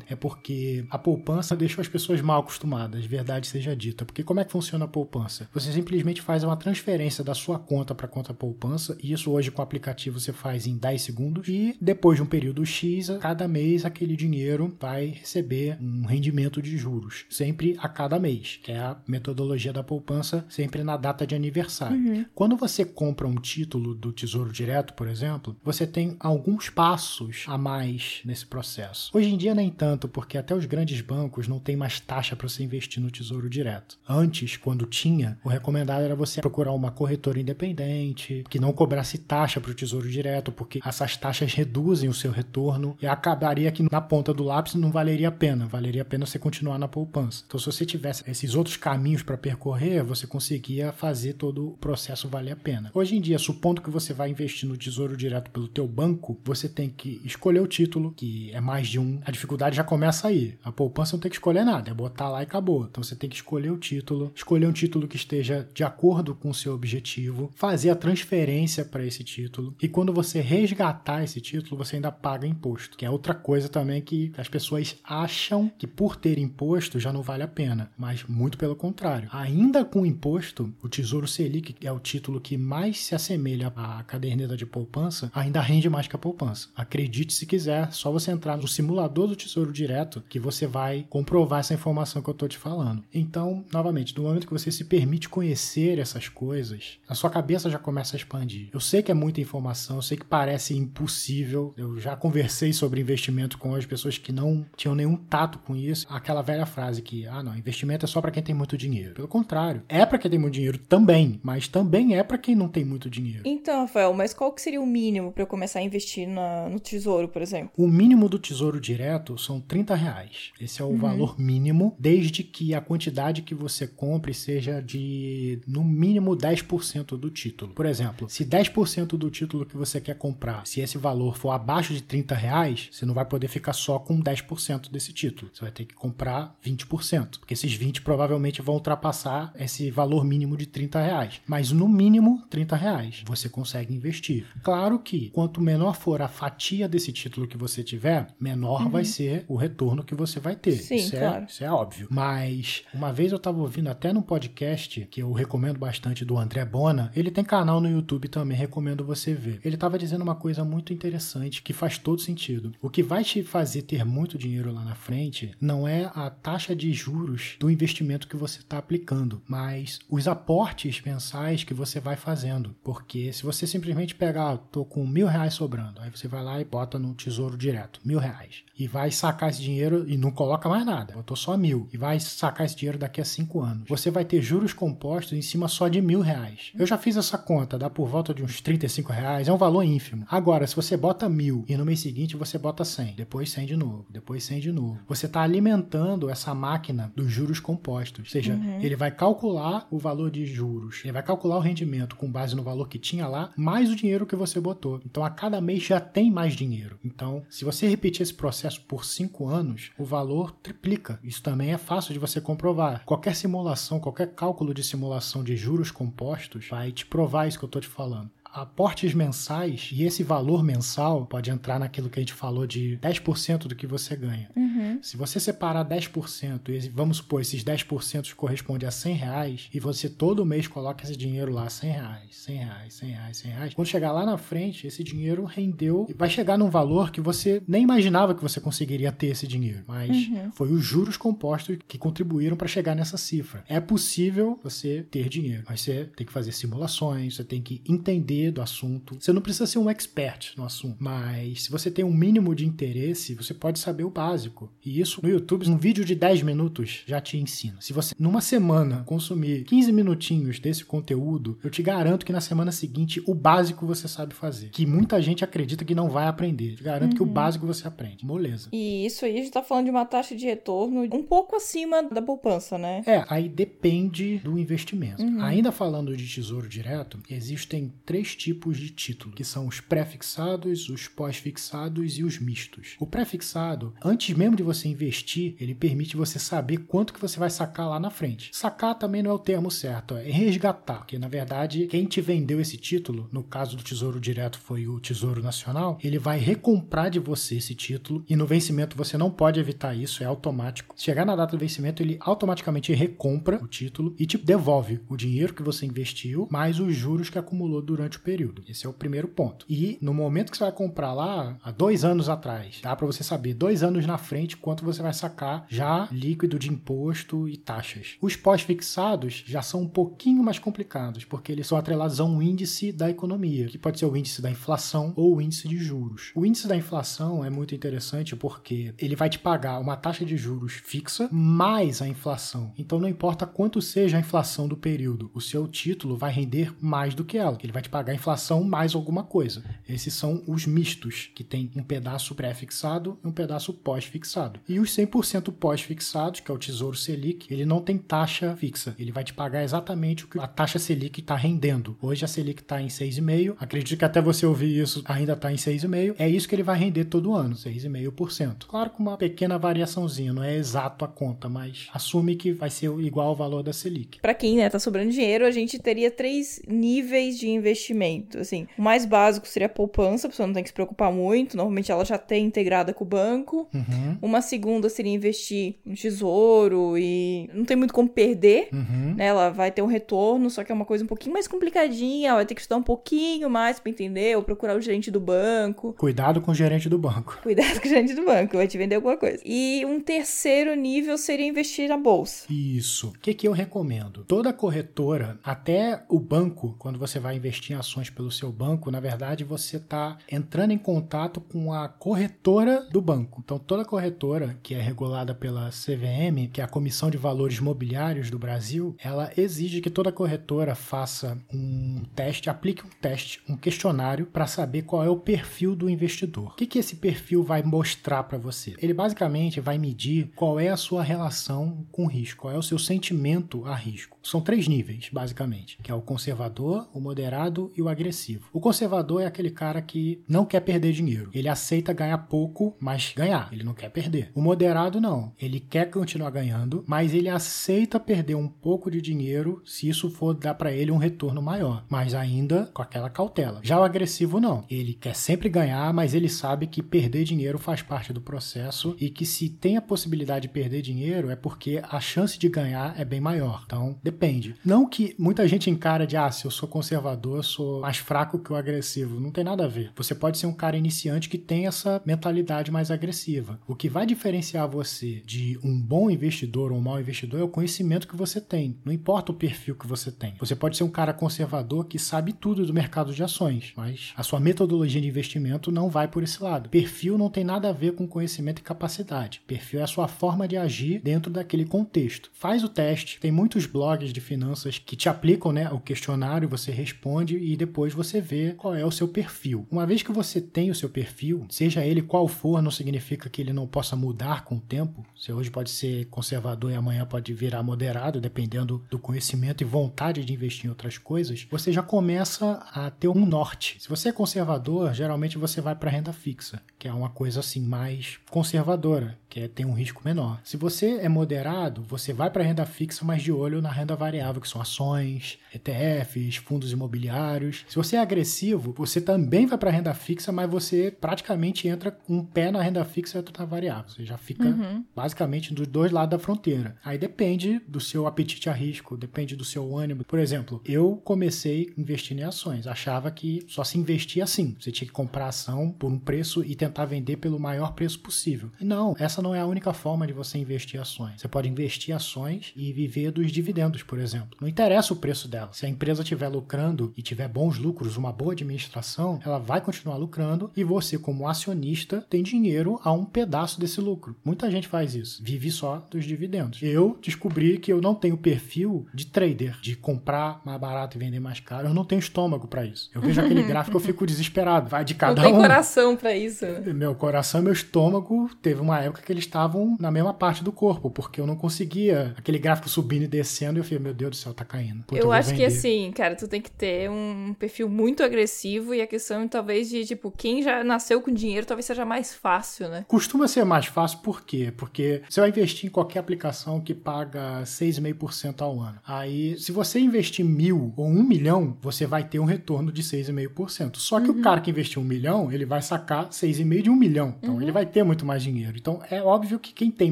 é porque a poupança deixou as pessoas mal acostumadas, verdade seja dita. Porque como é que funciona a poupança? Você simplesmente faz uma transferência da sua conta para conta poupança, e isso hoje com o aplicativo você faz em 10 segundos, e depois de um período X, cada mês aquele dinheiro vai receber um rendimento de juros, sempre a cada mês, que é a metodologia da poupança, sempre na data de aniversário. Uhum. Quando você compra um título do Tesouro Direto, por exemplo, você tem alguns passos a mais nesse processo. Hoje em dia nem tanto, porque até os grandes bancos não tem mais taxa para você investir no Tesouro Direto. Antes, quando tinha, o recomendado era você procurar uma corretora independente que não cobrasse taxa para o Tesouro Direto, porque essas taxas reduzem o seu retorno e acabaria que na ponta do lápis não valeria a pena, valeria a pena você continuar na poupança. Então, se você tivesse esses outros caminhos para percorrer, você conseguia fazer todo o processo valer a pena. Hoje em dia, supondo que você vai investir no Tesouro Direto pelo teu banco, você tem que escolher o título, que é mais de um. A dificuldade já começa aí. A poupança não tem que escolher nada, é botar lá e acabou. Então você tem que escolher o título, escolher um título que esteja de acordo com o seu objetivo, fazer a transferência para esse título e quando você resgatar esse título, você ainda paga imposto, que é outra coisa também que as pessoas acham que por ter imposto já não vale a pena, mas muito pelo contrário. Ainda com imposto, o Tesouro Selic, é o título que mais se assemelha à caderneta de poupança, ainda rende mais que a poupança. Acredite se quiser, só você entrar no simulador do Tesouro Direto que você vai comprovar essa informação que eu estou te falando. Então, novamente, no momento que você se permite conhecer essas coisas, a sua cabeça já começa a expandir. Eu sei que é muita informação, eu sei que parece impossível. Eu já conversei sobre investimento com as pessoas que não tinham nenhum tato com isso. Aquela velha frase que, ah, não, investimento é só para quem tem muito dinheiro. Pelo contrário, é para quem tem muito dinheiro também, mas também é para quem não tem muito dinheiro. Então, Rafael, mas qual que seria o mínimo para eu começar a investir na, no tesouro, por exemplo? O mínimo do tesouro direto são 30 reais. Esse é o uhum. valor mínimo, desde que a quantidade que você compre seja de, no mínimo, 10% do título. Por exemplo, se 10% do título que você quer comprar, se esse valor for abaixo de 30 reais, você não vai poder ficar só com 10% desse título. Você vai ter que comprar 20%, porque esses 20 provavelmente vão ultrapassar esse valor mínimo de 30 reais. Mas no mínimo 30 reais você consegue investir. Claro que quanto menor for a fatia desse título que você tiver, menor uhum. Vai ser o retorno que você vai ter. Sim, isso, é, claro. é, isso é óbvio. Mas uma vez eu estava ouvindo até no podcast que eu recomendo bastante do André Bona, ele tem canal no YouTube também, recomendo você ver. Ele estava dizendo uma coisa muito interessante que faz todo sentido. O que vai te fazer ter muito dinheiro lá na frente não é a taxa de juros do investimento que você está aplicando, mas os aportes mensais que você vai fazendo. Porque se você simplesmente pegar, ah, tô com mil reais sobrando, aí você vai lá e bota no tesouro direto, mil reais. E vai sacar esse dinheiro e não coloca mais nada, botou só mil. E vai sacar esse dinheiro daqui a cinco anos. Você vai ter juros compostos em cima só de mil reais. Eu já fiz essa conta, dá por volta de uns 35 reais, é um valor ínfimo. Agora, se você bota mil e no mês seguinte você bota 100, depois 100 de novo, depois 100 de novo, você está alimentando essa máquina dos juros compostos. Ou seja, uhum. ele vai calcular o valor de juros, ele vai calcular o rendimento com base no valor que tinha lá, mais o dinheiro que você botou. Então, a cada mês já tem mais dinheiro. Então, se você repetir esse processo por 5 anos, o valor triplica. Isso também é fácil de você comprovar. Qualquer simulação, qualquer cálculo de simulação de juros compostos vai te provar isso que eu estou te falando aportes mensais e esse valor mensal pode entrar naquilo que a gente falou de 10% do que você ganha. Uhum. Se você separar 10%, e vamos supor, esses 10% correspondem a 100 reais, e você todo mês coloca esse dinheiro lá, 100 reais, 100 reais, 100 reais, 100 reais, quando chegar lá na frente, esse dinheiro rendeu e vai chegar num valor que você nem imaginava que você conseguiria ter esse dinheiro, mas Uhum. foi os juros compostos que contribuíram para chegar nessa cifra. É possível você ter dinheiro, mas você tem que fazer simulações, você tem que entender do assunto. Você não precisa ser um expert no assunto, mas se você tem um mínimo de interesse, você pode saber o básico. E isso no YouTube, um vídeo de 10 minutos já te ensina. Se você numa semana consumir 15 minutinhos desse conteúdo, eu te garanto que na semana seguinte o básico você sabe fazer. Que muita gente acredita que não vai aprender. Eu te garanto que o básico você aprende. Moleza. E isso aí a gente tá falando de uma taxa de retorno um pouco acima da poupança, né? É, aí depende do investimento. Ainda falando de tesouro direto, existem três tipos de título, que são os pré-fixados, os pós-fixados e os mistos. O pré-fixado, antes mesmo de você investir, ele permite você saber quanto que você vai sacar lá na frente. Sacar também não é o termo certo, é resgatar, porque na verdade quem te vendeu esse título, no caso do Tesouro Direto foi o Tesouro Nacional, ele vai recomprar de você esse título e no vencimento você não pode evitar isso, é automático. Chegar na data do vencimento, ele automaticamente recompra o título e te devolve o dinheiro que você investiu mais os juros que acumulou durante o período. Esse é o primeiro ponto. E no momento que você vai comprar lá, há dois anos atrás, dá para você saber dois anos na frente quanto você vai sacar já líquido de imposto e taxas. Os pós-fixados já são um pouquinho mais complicados, porque eles são atrelados a um índice da economia, que pode ser o índice da inflação ou o índice de juros. O índice da inflação é muito interessante porque ele vai te pagar uma taxa de juros fixa mais a inflação. Então não importa quanto seja a inflação do período, o seu título vai render mais do que ela. Ele vai te pagar a inflação mais alguma coisa. Esses são os mistos, que tem um pedaço pré-fixado e um pedaço pós-fixado. E os 100% pós-fixados, que é o Tesouro Selic, ele não tem taxa fixa. Ele vai te pagar exatamente o que a taxa Selic está rendendo. Hoje a Selic está em 6,5%. Acredito que até você ouvir isso ainda está em 6,5%. É isso que ele vai render todo ano, 6,5%. Claro com uma pequena variaçãozinha, não é exato a conta, mas assume que vai ser igual ao valor da Selic. Pra quem, né, tá sobrando dinheiro, a gente teria três níveis de investimento. Assim, o mais básico seria a poupança, a pessoa não tem que se preocupar muito, normalmente ela já tem integrada com o banco. Uhum. Uma segunda seria investir no tesouro e não tem muito como perder, Uhum. né? Ela vai ter um retorno, só que é uma coisa um pouquinho mais complicadinha, ela vai ter que estudar um pouquinho mais pra entender, ou procurar o gerente do banco. Cuidado com o gerente do banco. Cuidado com o gerente do banco, vai te vender alguma coisa. E um terceiro nível seria investir na bolsa. Isso. O que, que eu recomendo? Toda corretora, até o banco, quando você vai investir em ações pelo seu banco, na verdade você está entrando em contato com a corretora do banco. Então, toda corretora que é regulada pela CVM, que é a Comissão de Valores Mobiliários do Brasil, ela exige que toda corretora faça um teste, aplique um teste, um questionário para saber qual é o perfil do investidor. O que, que esse perfil vai mostrar para você? Ele basicamente vai medir qual é a sua relação com risco, qual é o seu sentimento a risco. São três níveis, basicamente, que é o conservador, o moderado e o agressivo. O conservador é aquele cara que não quer perder dinheiro. Ele aceita ganhar pouco, mas ganhar. Ele não quer perder. O moderado não. Ele quer continuar ganhando, mas ele aceita perder um pouco de dinheiro se isso for dar para ele um retorno maior, mas ainda com aquela cautela. Já o agressivo não. Ele quer sempre ganhar, mas ele sabe que perder dinheiro faz parte do processo e que se tem a possibilidade de perder dinheiro é porque a chance de ganhar é bem maior. Então, depende. Não que muita gente encara de, ah, se eu sou conservador, eu sou mais fraco que o agressivo. Não tem nada a ver. Você pode ser um cara iniciante que tem essa mentalidade mais agressiva. O que vai diferenciar você de um bom investidor ou um mau investidor é o conhecimento que você tem. Não importa o perfil que você tem. Você pode ser um cara conservador que sabe tudo do mercado de ações, mas a sua metodologia de investimento não vai por esse lado. Perfil não tem nada a ver com conhecimento e capacidade. Perfil é a sua forma de agir dentro daquele contexto. Faz o teste. Tem muitos blogs de finanças que te aplicam né, o questionário, você responde e depois você vê qual é o seu perfil. Uma vez que você tem o seu perfil, seja ele qual for, não significa que ele não possa mudar com o tempo. Você hoje pode ser conservador e amanhã pode virar moderado, dependendo do conhecimento e vontade de investir em outras coisas. Você já começa a ter um norte. Se você é conservador, geralmente você vai para renda fixa, que é uma coisa assim mais conservadora que é, tem um risco menor. Se você é moderado, você vai para renda fixa, mas de olho na renda variável, que são ações, ETFs, fundos imobiliários. Se você é agressivo, você também vai para renda fixa, mas você praticamente entra um pé na renda fixa e outro na variável. Você já fica Uhum. basicamente dos dois lados da fronteira. Aí depende do seu apetite a risco, depende do seu ânimo. Por exemplo, eu comecei investindo em ações, achava que só se investia assim. Você tinha que comprar ação por um preço e tentar vender pelo maior preço possível. E não, essa não é a única forma de você investir ações. Você pode investir ações e viver dos dividendos, por exemplo. Não interessa o preço dela. Se a empresa estiver lucrando e tiver bons lucros, uma boa administração, ela vai continuar lucrando e você, como acionista, tem dinheiro a um pedaço desse lucro. Muita gente faz isso, vive só dos dividendos. Eu descobri que eu não tenho perfil de trader, de comprar mais barato e vender mais caro. Eu não tenho estômago para isso. Eu vejo aquele gráfico, eu fico desesperado. Vai de Não cada tem um. coração pra isso, né? Meu coração e meu estômago teve uma época que eles estavam na mesma parte do corpo, porque eu não conseguia aquele gráfico subindo e descendo, e eu falei, meu Deus do céu, tá caindo. Puta, eu vou acho que vender. assim, cara, tu tem que ter um perfil muito agressivo e a questão talvez de, tipo, quem já nasceu com dinheiro talvez seja mais fácil, né? Costuma ser mais fácil, por quê? Porque você vai investir em qualquer aplicação que paga 6,5% ao ano. Aí, se você investir mil ou um milhão, você vai ter um retorno de 6,5%. Só que o cara que investiu um milhão, ele vai sacar 6,5% de um milhão. Então, ele vai ter muito mais dinheiro. Então, é óbvio que quem tem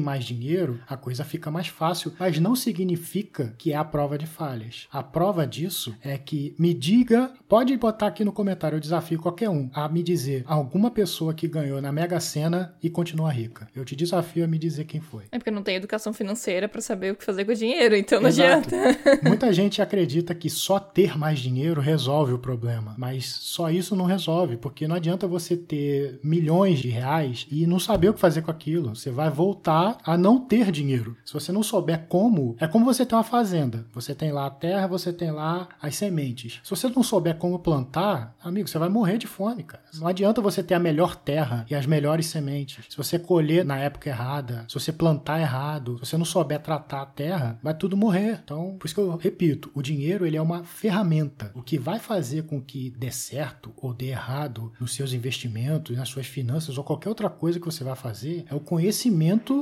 mais dinheiro, a coisa fica mais fácil, mas não significa que é a prova de falhas. A prova disso é que me diga, pode botar aqui no comentário, eu desafio qualquer um a me dizer alguma pessoa que ganhou na Mega Sena e continua rica. Eu te desafio a me dizer quem foi. É porque não tem educação financeira pra saber o que fazer com o dinheiro, então não Exato. adianta. Muita gente acredita que só ter mais dinheiro resolve o problema, mas só isso não resolve, porque não adianta você ter milhões de reais e não saber o que fazer com aquilo. Você vai voltar a não ter dinheiro. Se você não souber como, é como você ter uma fazenda. Você tem lá a terra, você tem lá as sementes. Se você não souber como plantar, amigo, você vai morrer de fome, cara. Não adianta você ter a melhor terra e as melhores sementes. Se você colher na época errada, se você plantar errado, se você não souber tratar a terra, vai tudo morrer. Então, por isso que eu repito, o dinheiro ele é uma ferramenta. O que vai fazer com que dê certo ou dê errado nos seus investimentos, nas suas finanças ou qualquer outra coisa que você vai fazer é o conhecimento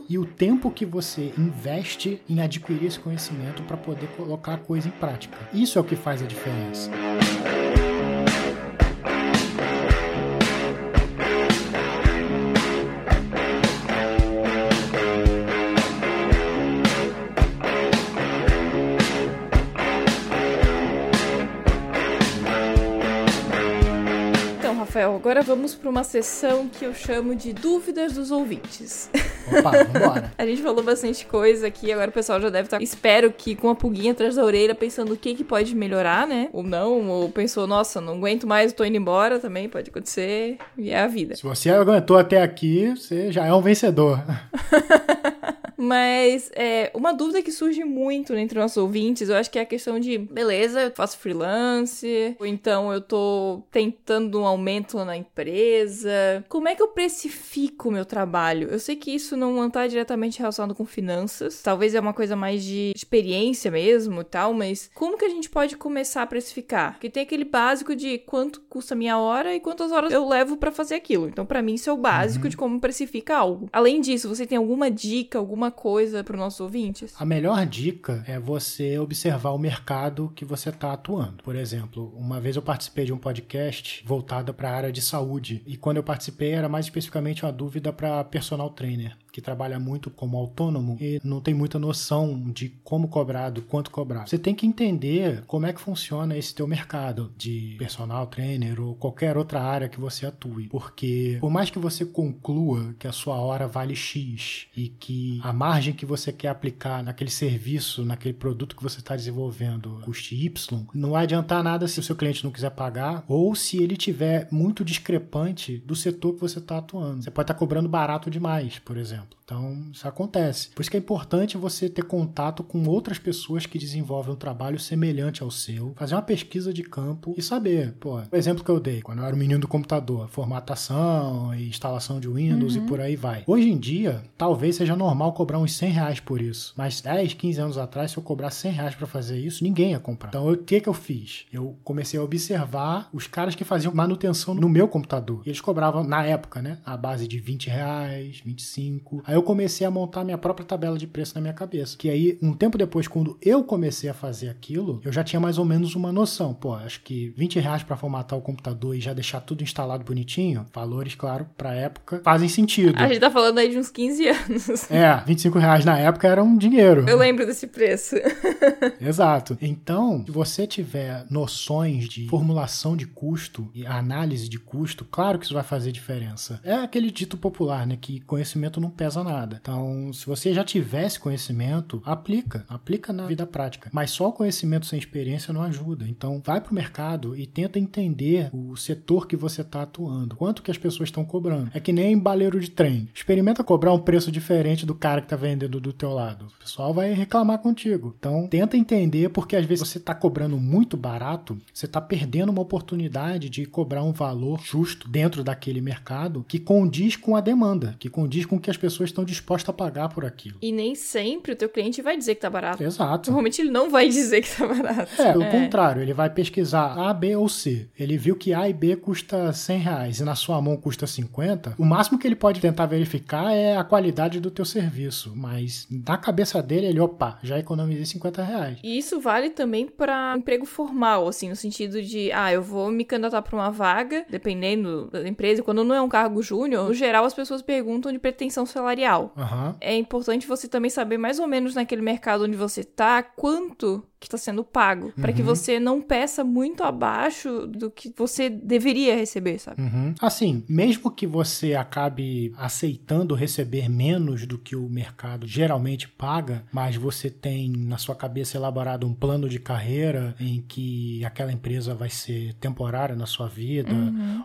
e o tempo que você investe em adquirir esse conhecimento para poder colocar a coisa em prática. Isso é o que faz a diferença. Agora vamos pra uma sessão que eu chamo de dúvidas dos ouvintes. Opa, vambora. A gente falou bastante coisa aqui, agora o pessoal já deve estar, espero que com a pulguinha atrás da orelha, pensando o que que pode melhorar, né? Ou não, ou pensou, nossa, não aguento mais, tô indo embora, também pode acontecer, e é a vida. Se você aguentou até aqui, você já é um vencedor. Mas é, uma dúvida que surge muito entre nossos ouvintes, eu acho que é a questão de, beleza, eu faço freelance, ou então eu tô tentando um aumento na empresa. Como é que eu precifico o meu trabalho? Eu sei que isso não tá diretamente relacionado com finanças, talvez é uma coisa mais de experiência mesmo e tal, mas como que a gente pode começar a precificar? Porque tem aquele básico de quanto custa a minha hora e quantas horas eu levo pra fazer aquilo. Então, pra mim, isso é o básico de como precifica algo. Além disso, você tem alguma dica, alguma coisa para os nossos ouvintes? A melhor dica é você observar o mercado que você está atuando. Por exemplo, uma vez eu participei de um podcast voltado para a área de saúde e quando eu participei era mais especificamente uma dúvida para personal trainer que trabalha muito como autônomo e não tem muita noção de como cobrar, do quanto cobrar. Você tem que entender como é que funciona esse teu mercado de personal trainer ou qualquer outra área que você atue, porque por mais que você conclua que a sua hora vale X e que a margem que você quer aplicar naquele serviço, naquele produto que você está desenvolvendo custe Y, não vai adiantar nada se o seu cliente não quiser pagar ou se ele tiver muito discrepante do setor que você está atuando. Você pode estar cobrando barato demais, por exemplo. example. Então, isso acontece. Por isso que é importante você ter contato com outras pessoas que desenvolvem um trabalho semelhante ao seu, fazer uma pesquisa de campo e saber, pô, o exemplo que eu dei, quando eu era menino do computador, formatação e instalação de Windows e por aí vai. Hoje em dia, talvez seja normal cobrar uns 100 reais por isso, mas 10, 15 anos atrás, se eu cobrar 100 reais para fazer isso, ninguém ia comprar. Então, o que que eu fiz? Eu comecei a observar os caras que faziam manutenção no meu computador. E eles cobravam, na época, né, a base de 20 reais, 25. Aí eu comecei a montar minha própria tabela de preço na minha cabeça. Que aí, um tempo depois, quando eu comecei a fazer aquilo, eu já tinha mais ou menos uma noção. Pô, acho que 20 reais para formatar o computador e já deixar tudo instalado bonitinho, valores, claro, pra época, fazem sentido. A gente tá falando aí de uns 15 anos. É, 25 reais na época era um dinheiro. Eu lembro desse preço. Exato. Então, se você tiver noções de formulação de custo e análise de custo, claro que isso vai fazer diferença. É aquele dito popular, né, que conhecimento não pesa nada. Então, se você já tivesse conhecimento, aplica, aplica na vida prática. Mas só o conhecimento sem experiência não ajuda. Então, vai pro mercado e tenta entender o setor que você está atuando, quanto que as pessoas estão cobrando. É que nem baleiro de trem. Experimenta cobrar um preço diferente do cara que está vendendo do teu lado. O pessoal vai reclamar contigo. Então, tenta entender porque às vezes você está cobrando muito barato, você está perdendo uma oportunidade de cobrar um valor justo dentro daquele mercado que condiz com a demanda, que condiz com o que as pessoas estão dispostas a pagar por aquilo. E nem sempre o teu cliente vai dizer que tá barato. Exato. Normalmente ele não vai dizer que tá barato. É, pelo contrário, ele vai pesquisar A, B ou C. Ele viu que A e B custa 100 reais e na sua mão custa 50. O máximo que ele pode tentar verificar é a qualidade do teu serviço, mas na cabeça dele ele, opa, já economizei 50 reais. E isso vale também para emprego formal, assim, no sentido de, ah, eu vou me candidatar para uma vaga, dependendo da empresa, quando não é um cargo júnior, no geral as pessoas perguntam de pretensão salarial. Aham. É importante você também saber mais ou menos naquele mercado onde você tá, quanto que está sendo pago, para que você não peça muito abaixo do que você deveria receber, sabe? Uhum. Assim, mesmo que você acabe aceitando receber menos do que o mercado geralmente paga, mas você tem na sua cabeça elaborado um plano de carreira em que aquela empresa vai ser temporária na sua vida,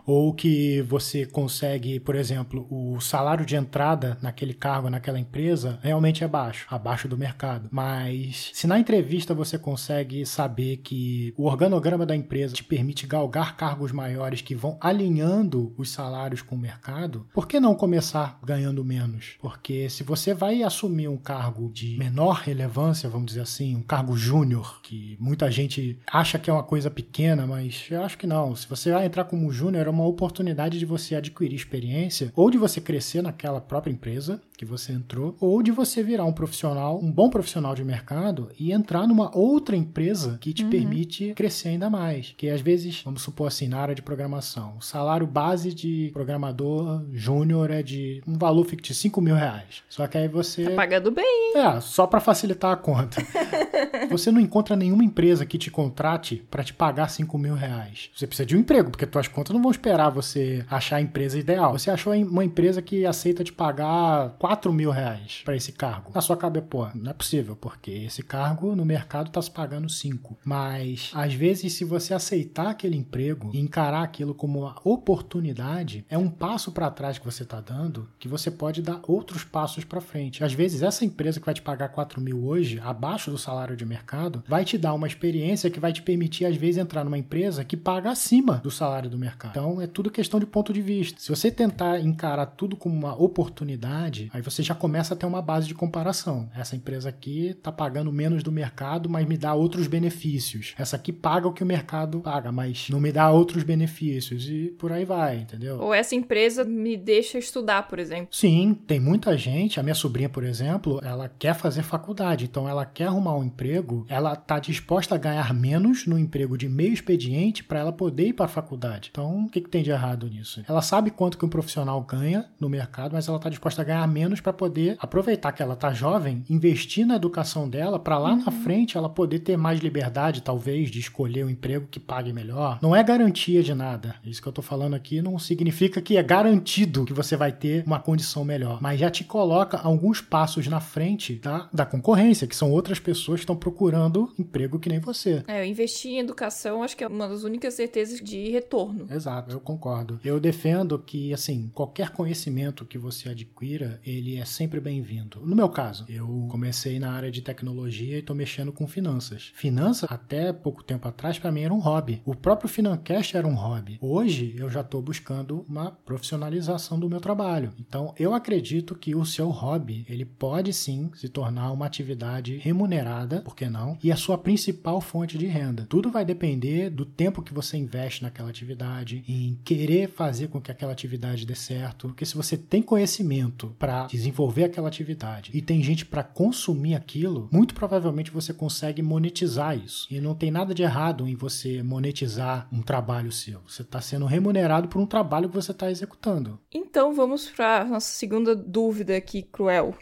ou que você consegue, por exemplo, o salário de entrada naquele cargo, naquela empresa, realmente é baixo, abaixo do mercado. Mas se na entrevista você consegue saber que o organograma da empresa te permite galgar cargos maiores que vão alinhando os salários com o mercado, por que não começar ganhando menos? Porque se você vai assumir um cargo de menor relevância, vamos dizer assim, um cargo júnior, que muita gente acha que é uma coisa pequena, mas eu acho que não. Se você vai entrar como júnior, é uma oportunidade de você adquirir experiência ou de você crescer naquela própria empresa que você entrou, ou de você virar um profissional, um bom profissional de mercado e entrar numa outra empresa que te permite crescer ainda mais. Que às vezes, vamos supor assim, na área de programação, o salário base de programador júnior é de um valor fictício, 5 mil reais. Só que aí você. Tá pagando bem. É, só para facilitar a conta. Você não encontra nenhuma empresa que te contrate para te pagar 5 mil reais. Você precisa de um emprego, porque tuas contas não vão esperar você achar a empresa ideal. Você achou uma empresa que aceita te pagar 4 mil reais para esse cargo. Na sua cabeça, pô, não é possível, porque esse cargo no mercado tá se pagando 5. Mas, às vezes, se você aceitar aquele emprego e encarar aquilo como uma oportunidade, é um passo para trás que você tá dando que você pode dar outros passos para frente. Às vezes, essa empresa que vai te pagar 4 mil hoje, abaixo do salário de mercado, vai te dar uma experiência que vai te permitir, às vezes, entrar numa empresa que paga acima do salário do mercado. Então, é tudo questão de ponto de vista. Se você tentar encarar tudo como uma oportunidade, aí você já começa a ter uma base de comparação. Essa empresa aqui tá pagando menos do mercado, mas me dá outros benefícios. Essa aqui paga o que o mercado paga, mas não me dá outros benefícios. E por aí vai, entendeu? Ou essa empresa me deixa estudar, por exemplo. Sim, tem muita gente. A minha sobrinha, por exemplo, ela quer fazer faculdade, então ela quer arrumar um emprego, ela tá disposta a ganhar menos no emprego de meio expediente para ela poder ir para a faculdade. Então, o que, que tem de errado nisso? Ela sabe quanto que um profissional ganha no mercado, mas ela tá disposta a ganhar menos para poder aproveitar que ela tá jovem, investir na educação dela para lá na frente ela poder ter mais liberdade, talvez, de escolher um emprego que pague melhor. Não é garantia de nada. Isso que eu tô falando aqui não significa que é garantido que você vai ter uma condição melhor, mas já te coloca alguns passos na frente da, da concorrência, que são outras pessoas que estão procurando emprego que nem você. É, eu investir em educação acho que é uma das únicas certezas de retorno. Exato, eu concordo. Eu defendo que, assim, qualquer conhecimento que você adquira, ele é sempre bem-vindo. No meu caso, eu comecei na área de tecnologia e tô mexendo com finanças. Finanças, até pouco tempo atrás, para mim era um hobby. O próprio Financast era um hobby. Hoje, eu já tô buscando uma profissionalização do meu trabalho. Então, eu acredito que o seu hobby, ele pode sim se tornar uma atividade remunerada, por que não? E a sua principal fonte de renda. Tudo vai depender do tempo que você investe naquela atividade, em querer fazer com que aquela atividade dê certo. Porque se você tem conhecimento para para desenvolver aquela atividade e tem gente para consumir aquilo, muito provavelmente você consegue monetizar isso. E não tem nada de errado em você monetizar um trabalho seu. Você está sendo remunerado por um trabalho que você está executando. Então vamos para nossa segunda dúvida aqui, cruel.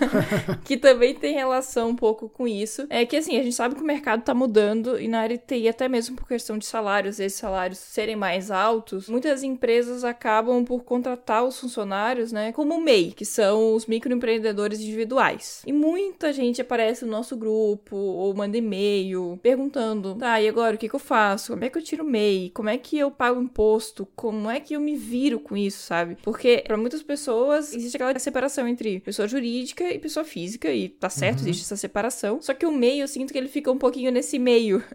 que também tem relação um pouco com isso. É que assim, a gente sabe que o mercado está mudando e na área de TI, até mesmo por questão de salários, esses salários serem mais altos, muitas empresas acabam por contratar os funcionários, né, como MEI, que são os microempreendedores individuais. E muita gente aparece no nosso grupo ou manda e-mail perguntando: tá, e agora o que, que eu faço? Como é que eu tiro MEI? Como é que eu pago imposto? Como é que eu me viro com isso, sabe? Porque para muitas pessoas existe aquela separação entre pessoa jurídica e pessoa física, e tá certo, Uhum. existe essa separação. Só que o meio, eu sinto que ele fica um pouquinho nesse meio.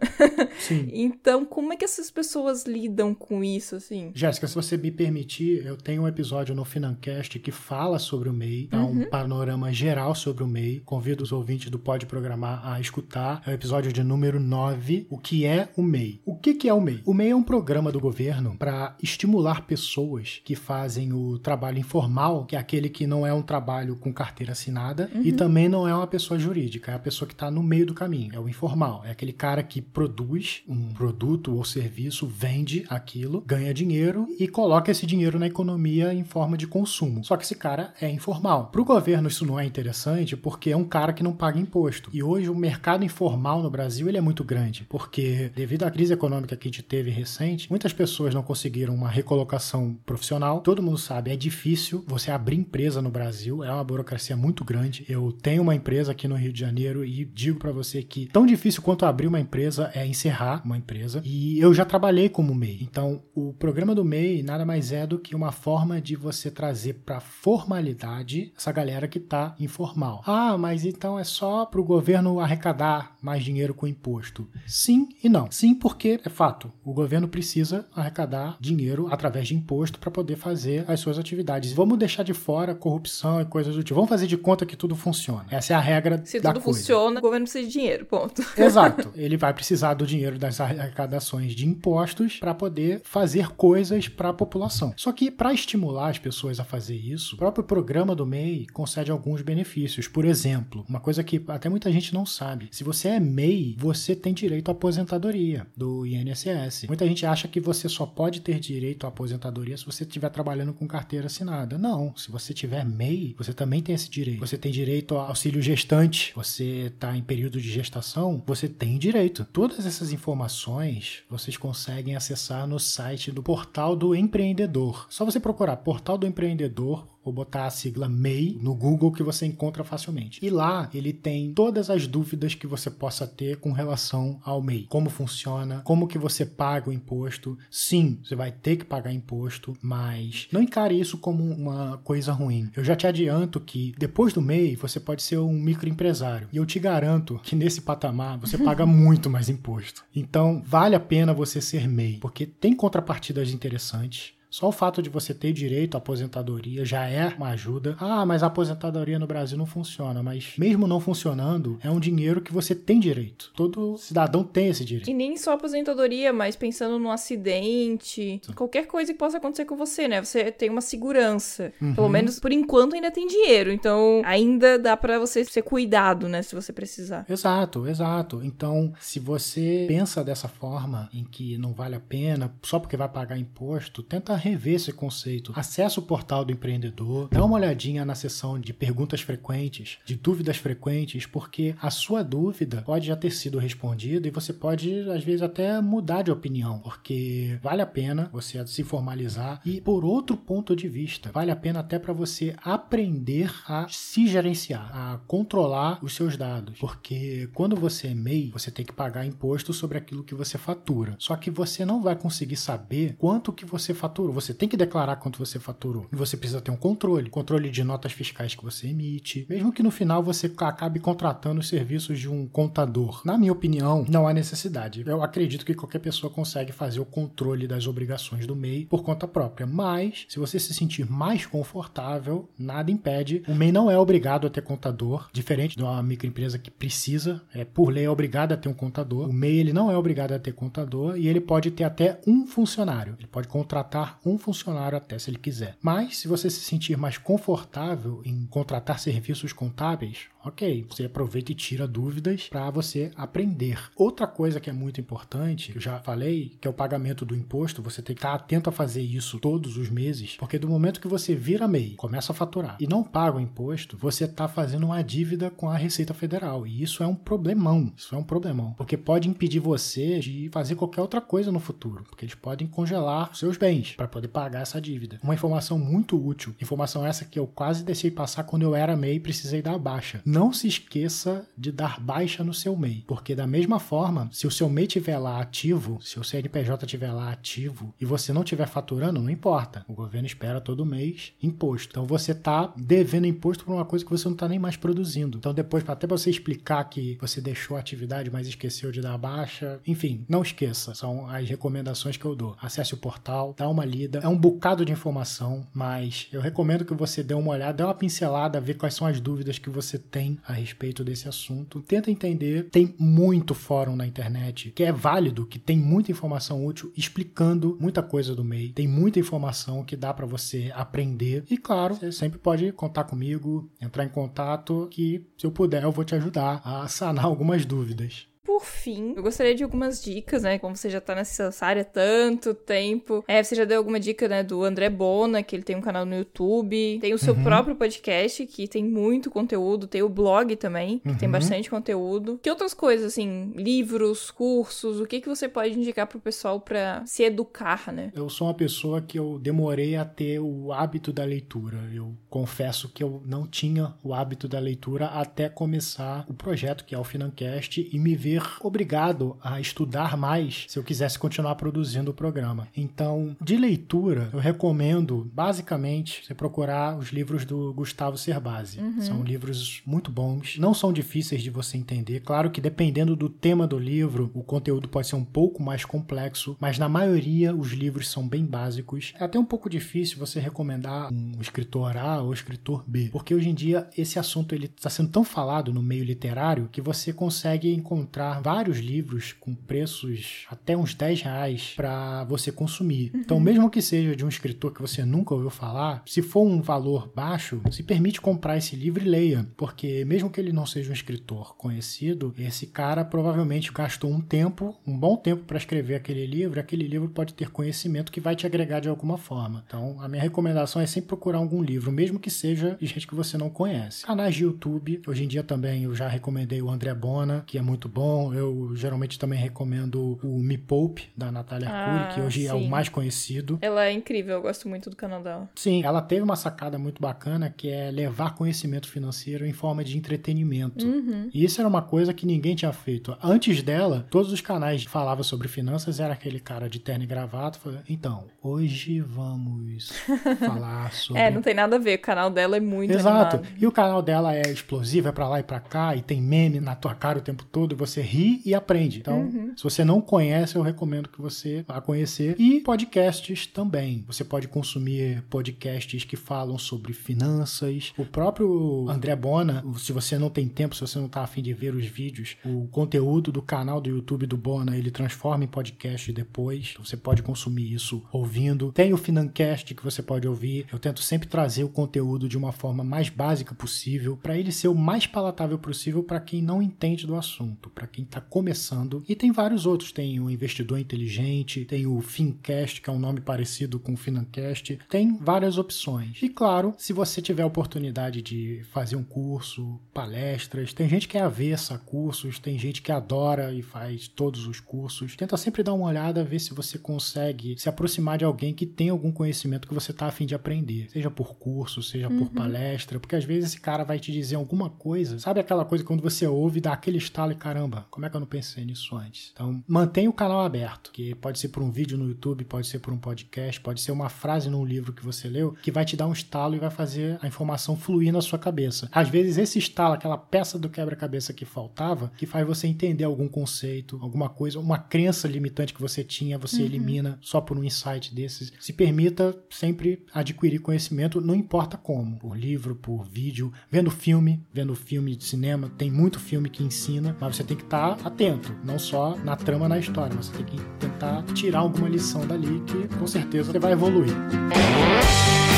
Então, como é que essas pessoas lidam com isso, assim? Jéssica, se você me permitir, eu tenho um episódio no Financast que fala sobre o MEI, dá um panorama geral sobre o MEI. Convido os ouvintes do Pode Programar a escutar. É o episódio de número 9, o que é o MEI. O que, que é o MEI? O MEI é um programa do governo para estimular pessoas que fazem o trabalho informal, que é aquele que não é um trabalho com carteira assinada e também não é uma pessoa jurídica, é a pessoa que está no meio do caminho, é o informal, é aquele cara que produz um produto ou serviço, vende aquilo, ganha dinheiro e coloca esse dinheiro na economia em forma de consumo. Só que esse cara é informal. Para o governo isso não é interessante porque é um cara que não paga imposto. E hoje o mercado informal no Brasil ele é muito grande, porque devido à crise econômica que a gente teve recente, muitas pessoas não conseguiram uma recolocação profissional. Todo mundo sabe, é difícil você abrir empresa no Brasil, é uma burocracia muito grande. Eu tenho uma empresa aqui no Rio de Janeiro e digo para você que tão difícil quanto abrir uma empresa é encerrar uma empresa. E eu já trabalhei como MEI. Então, o programa do MEI nada mais é do que uma forma de você trazer para formalidade essa galera que tá informal. Ah, mas então é só para o governo arrecadar mais dinheiro com imposto? Sim e não. Sim, porque é fato, o governo precisa arrecadar dinheiro através de imposto para poder fazer as suas atividades. Vamos deixar de fora corrupção e coisas do tipo. Vamos fazer de conta que tudo funciona. Essa é a regra Se da tudo coisa. funciona, o governo precisa de dinheiro, ponto. Exato. Ele vai precisar do dinheiro das arrecadações de impostos para poder fazer coisas para a população. Só que para estimular as pessoas a fazer isso, o próprio programa do MEI concede alguns benefícios. Por exemplo, uma coisa que até muita gente não sabe: se você é MEI, você tem direito à aposentadoria do INSS. Muita gente acha que você só pode ter direito à aposentadoria se você estiver trabalhando com carteira assinada. Não. Se você tiver MEI, você também tem esse direito. Você tem direito ao auxílio gestante. Você está em período de gestação, você tem direito. Todas essas informações vocês conseguem acessar no site do Portal do Empreendedor. Só você procurar Portal do Empreendedor ou botar a sigla MEI no Google que você encontra facilmente. E lá ele tem todas as dúvidas que você possa ter com relação ao MEI. Como funciona, como que você paga o imposto. Sim, você vai ter que pagar imposto, mas não encare isso como uma coisa ruim. Eu já te adianto que depois do MEI você pode ser um microempresário. E eu te garanto que nesse patamar você paga muito mais imposto. Então vale a pena você ser MEI, porque tem contrapartidas interessantes. Só o fato de você ter direito à aposentadoria já é uma ajuda. Ah, mas a aposentadoria no Brasil não funciona. Mas mesmo não funcionando, é um dinheiro que você tem direito. Todo cidadão tem esse direito. E nem só aposentadoria, mas pensando num acidente, qualquer coisa que possa acontecer com você, né? Você tem uma segurança. Pelo menos por enquanto ainda tem dinheiro. Então ainda dá pra você ser cuidado, né? Se você precisar. Exato, exato. Então, se você pensa dessa forma, em que não vale a pena, só porque vai pagar imposto, tenta rever esse conceito. Acesse o portal do empreendedor, dá uma olhadinha na seção de perguntas frequentes, de dúvidas frequentes, porque a sua dúvida pode já ter sido respondida e você pode, às vezes, até mudar de opinião, porque vale a pena você se formalizar e, por outro ponto de vista, vale a pena até para você aprender a se gerenciar, a controlar os seus dados, porque quando você é MEI, você tem que pagar imposto sobre aquilo que você fatura. Só que você não vai conseguir saber quanto que você faturou. Você tem que declarar quanto você faturou. E você precisa ter um controle, controle de notas fiscais que você emite, mesmo que no final você acabe contratando os serviços de um contador. Na minha opinião, não há necessidade. Eu acredito que qualquer pessoa consegue fazer o controle das obrigações do MEI por conta própria, mas se você se sentir mais confortável, nada impede. O MEI não é obrigado a ter contador, diferente de uma microempresa que precisa, é por lei é obrigado a ter um contador. O MEI ele não é obrigado a ter contador e ele pode ter até um funcionário. Ele pode contratar um funcionário até se ele quiser. Mas se você se sentir mais confortável em contratar serviços contábeis, ok, você aproveita e tira dúvidas para você aprender. Outra coisa que é muito importante, que eu já falei, que é o pagamento do imposto, você tem que estar atento a fazer isso todos os meses, porque do momento que você vira MEI, começa a faturar e não paga o imposto, você está fazendo uma dívida com a Receita Federal. E isso é um problemão. Isso é um problemão. Porque pode impedir você de fazer qualquer outra coisa no futuro. Porque eles podem congelar seus bens para poder pagar essa dívida. Uma informação muito útil. Informação essa que eu quase deixei passar quando eu era MEI e precisei dar baixa não se esqueça de dar baixa no seu MEI, porque da mesma forma, se o seu MEI estiver lá ativo, se o CNPJ estiver lá ativo e você não estiver faturando, não importa. O governo espera todo mês imposto. Então você está devendo imposto por uma coisa que você não está nem mais produzindo. Então depois, até você explicar que você deixou a atividade, mas esqueceu de dar baixa, enfim, não esqueça. São as recomendações que eu dou. Acesse o portal, dá uma lida. É um bocado de informação, mas eu recomendo que você dê uma olhada, dê uma pincelada, ver quais são as dúvidas que você tem tem a respeito desse assunto. Tenta entender. Tem muito fórum na internet que é válido, que tem muita informação útil explicando muita coisa do MEI. Tem muita informação que dá para você aprender. E claro, você sempre pode contar comigo, entrar em contato, que se eu puder eu vou te ajudar a sanar algumas dúvidas por fim, eu gostaria de algumas dicas, né? Como você já tá nessa área há tanto tempo. É, você já deu alguma dica, né, do André Bona, que ele tem um canal no YouTube. Tem o seu uhum. próprio podcast, que tem muito conteúdo. Tem o blog também, que uhum. tem bastante conteúdo. Que outras coisas, assim, livros, cursos, o que que você pode indicar pro pessoal para se educar, né? Eu sou uma pessoa que eu demorei a ter o hábito da leitura. Eu confesso que eu não tinha o hábito da leitura até começar o projeto que é o Financast e me ver obrigado a estudar mais se eu quisesse continuar produzindo o programa. Então, de leitura, eu recomendo basicamente você procurar os livros do Gustavo Cerbasi. Uhum. São livros muito bons, não são difíceis de você entender. Claro que dependendo do tema do livro, o conteúdo pode ser um pouco mais complexo, mas na maioria os livros são bem básicos. É até um pouco difícil você recomendar um escritor A ou escritor B, porque hoje em dia esse assunto ele está sendo tão falado no meio literário que você consegue encontrar vários livros com preços até uns 10 reais para você consumir. Uhum. Então, mesmo que seja de um escritor que você nunca ouviu falar, se for um valor baixo, se permite comprar esse livro e leia, porque mesmo que ele não seja um escritor conhecido, esse cara provavelmente gastou um tempo, um bom tempo para escrever aquele livro, e aquele livro pode ter conhecimento que vai te agregar de alguma forma. Então, a minha recomendação é sempre procurar algum livro, mesmo que seja de gente que você não conhece. Canais de YouTube, hoje em dia também eu já recomendei o André Bona, que é muito bom, eu geralmente também recomendo o Me Poupe, da Natália ah, Arcuri, que hoje sim. é o mais conhecido. Ela é incrível, eu gosto muito do canal dela. Sim, ela teve uma sacada muito bacana que é levar conhecimento financeiro em forma de entretenimento. Uhum. E isso era uma coisa que ninguém tinha feito. Antes dela, todos os canais falavam sobre finanças era aquele cara de terno e gravata. Então, hoje vamos falar sobre. É, não tem nada a ver. O canal dela é muito Exato. Animado. E o canal dela é explosivo, é pra lá e pra cá, e tem meme na tua cara o tempo todo, e você ri e aprende. Então, uhum. se você não conhece, eu recomendo que você vá conhecer. E podcasts também. Você pode consumir podcasts que falam sobre finanças. O próprio André Bona, se você não tem tempo, se você não está afim de ver os vídeos, o conteúdo do canal do YouTube do Bona, ele transforma em podcast depois. Você pode consumir isso ouvindo. Tem o Financast que você pode ouvir. Eu tento sempre trazer o conteúdo de uma forma mais básica possível, para ele ser o mais palatável possível para quem não entende do assunto, para quem quem está começando. E tem vários outros. Tem o Investidor Inteligente, tem o Fincast, que é um nome parecido com o Financast. Tem várias opções. E claro, se você tiver a oportunidade de fazer um curso, palestras, tem gente que é avessa a cursos, tem gente que adora e faz todos os cursos. Tenta sempre dar uma olhada, ver se você consegue se aproximar de alguém que tem algum conhecimento que você está afim de aprender. Seja por curso, seja uhum. por palestra, porque às vezes esse cara vai te dizer alguma coisa. Sabe aquela coisa quando você ouve, dá aquele estalo e caramba, como é que eu não pensei nisso antes? Então, mantenha o canal aberto, que pode ser por um vídeo no YouTube, pode ser por um podcast, pode ser uma frase num livro que você leu, que vai te dar um estalo e vai fazer a informação fluir na sua cabeça. Às vezes, esse estalo, aquela peça do quebra-cabeça que faltava, que faz você entender algum conceito, alguma coisa, uma crença limitante que você tinha, você uhum. elimina só por um insight desses. Se permita sempre adquirir conhecimento, não importa como, por livro, por vídeo, vendo filme, vendo filme de cinema, tem muito filme que ensina, mas você tem que estar atento, não só na trama, na história, mas você tem que tentar tirar alguma lição dali que com certeza você vai evoluir. Aproveitando,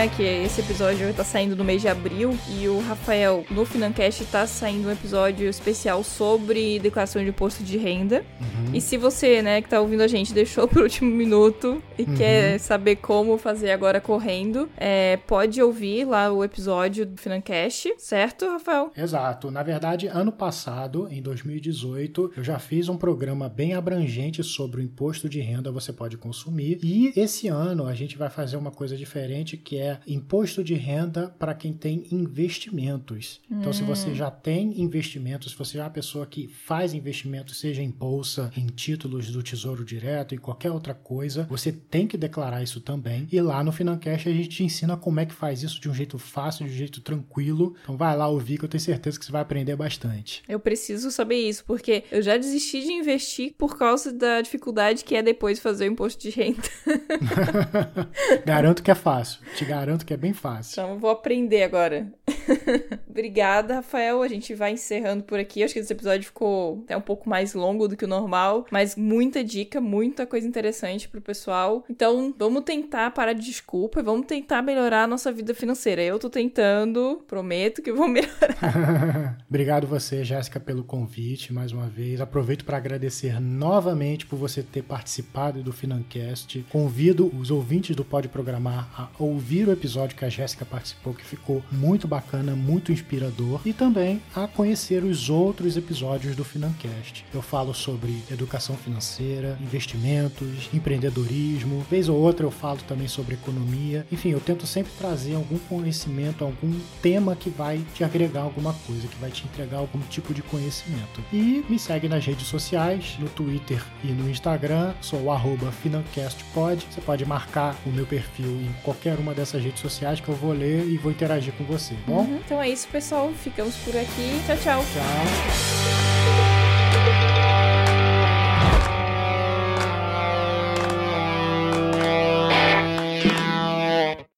né, que esse episódio tá saindo no mês de abril e o Rafael, no Financast, tá saindo um episódio especial sobre declaração de imposto de renda. E se você, né, que tá ouvindo a gente, deixou pro último minuto e quer saber como fazer agora correndo, é, pode ouvir lá o episódio do Financast, certo, Rafael? Exato. Na verdade, ano passado, em 2018, eu já fiz um programa bem abrangente sobre o imposto de renda você pode consumir. E esse ano a gente vai fazer uma coisa diferente que é imposto de renda para quem tem investimentos. Então, se você já tem investimentos, se você é uma pessoa que faz investimentos, seja em bolsa, em títulos do Tesouro Direto, em qualquer outra coisa, você tem que declarar isso também. E lá no Financast a gente te ensina como é que faz isso de um jeito fácil, de um jeito tranquilo. Então vai lá ouvir que eu tenho certeza que você vai aprender bastante. Eu preciso saber isso, porque eu já desisti de investir por causa da dificuldade que é depois fazer o imposto de renda. garanto que é fácil. Te garanto que é bem fácil. Então vou aprender agora. Obrigada, Rafael. A gente vai encerrando por aqui. Acho que esse episódio ficou até um pouco mais longo do que o normal, mas muita dica, muita coisa interessante pro pessoal. Então, vamos tentar parar de desculpa e vamos tentar melhorar a nossa vida financeira. Eu tô tentando, prometo que vou melhorar. Obrigado você, Jéssica, pelo convite mais uma vez. Aproveito para agradecer novamente por você ter participado do Financast. Convido os ouvintes do Pode Programar a ouvir o episódio que a Jéssica participou, que ficou muito bacana, muito inspirador, e também a conhecer os outros episódios do Financast. Eu falo sobre educação financeira, investimentos, empreendedorismo, vez ou outra eu falo também sobre economia. Enfim, eu tento sempre trazer algum conhecimento, algum tema que vai te agregar alguma coisa, que vai te entregar algum tipo de conhecimento. E me segue nas redes sociais, no Twitter e no Instagram, sou o arroba FinancastPod. Você pode marcar o meu perfil em qualquer uma dessas nossas redes sociais que eu vou ler e vou interagir com você, tá bom? Uhum, então é isso, pessoal. Ficamos por aqui. Tchau, tchau. Tchau.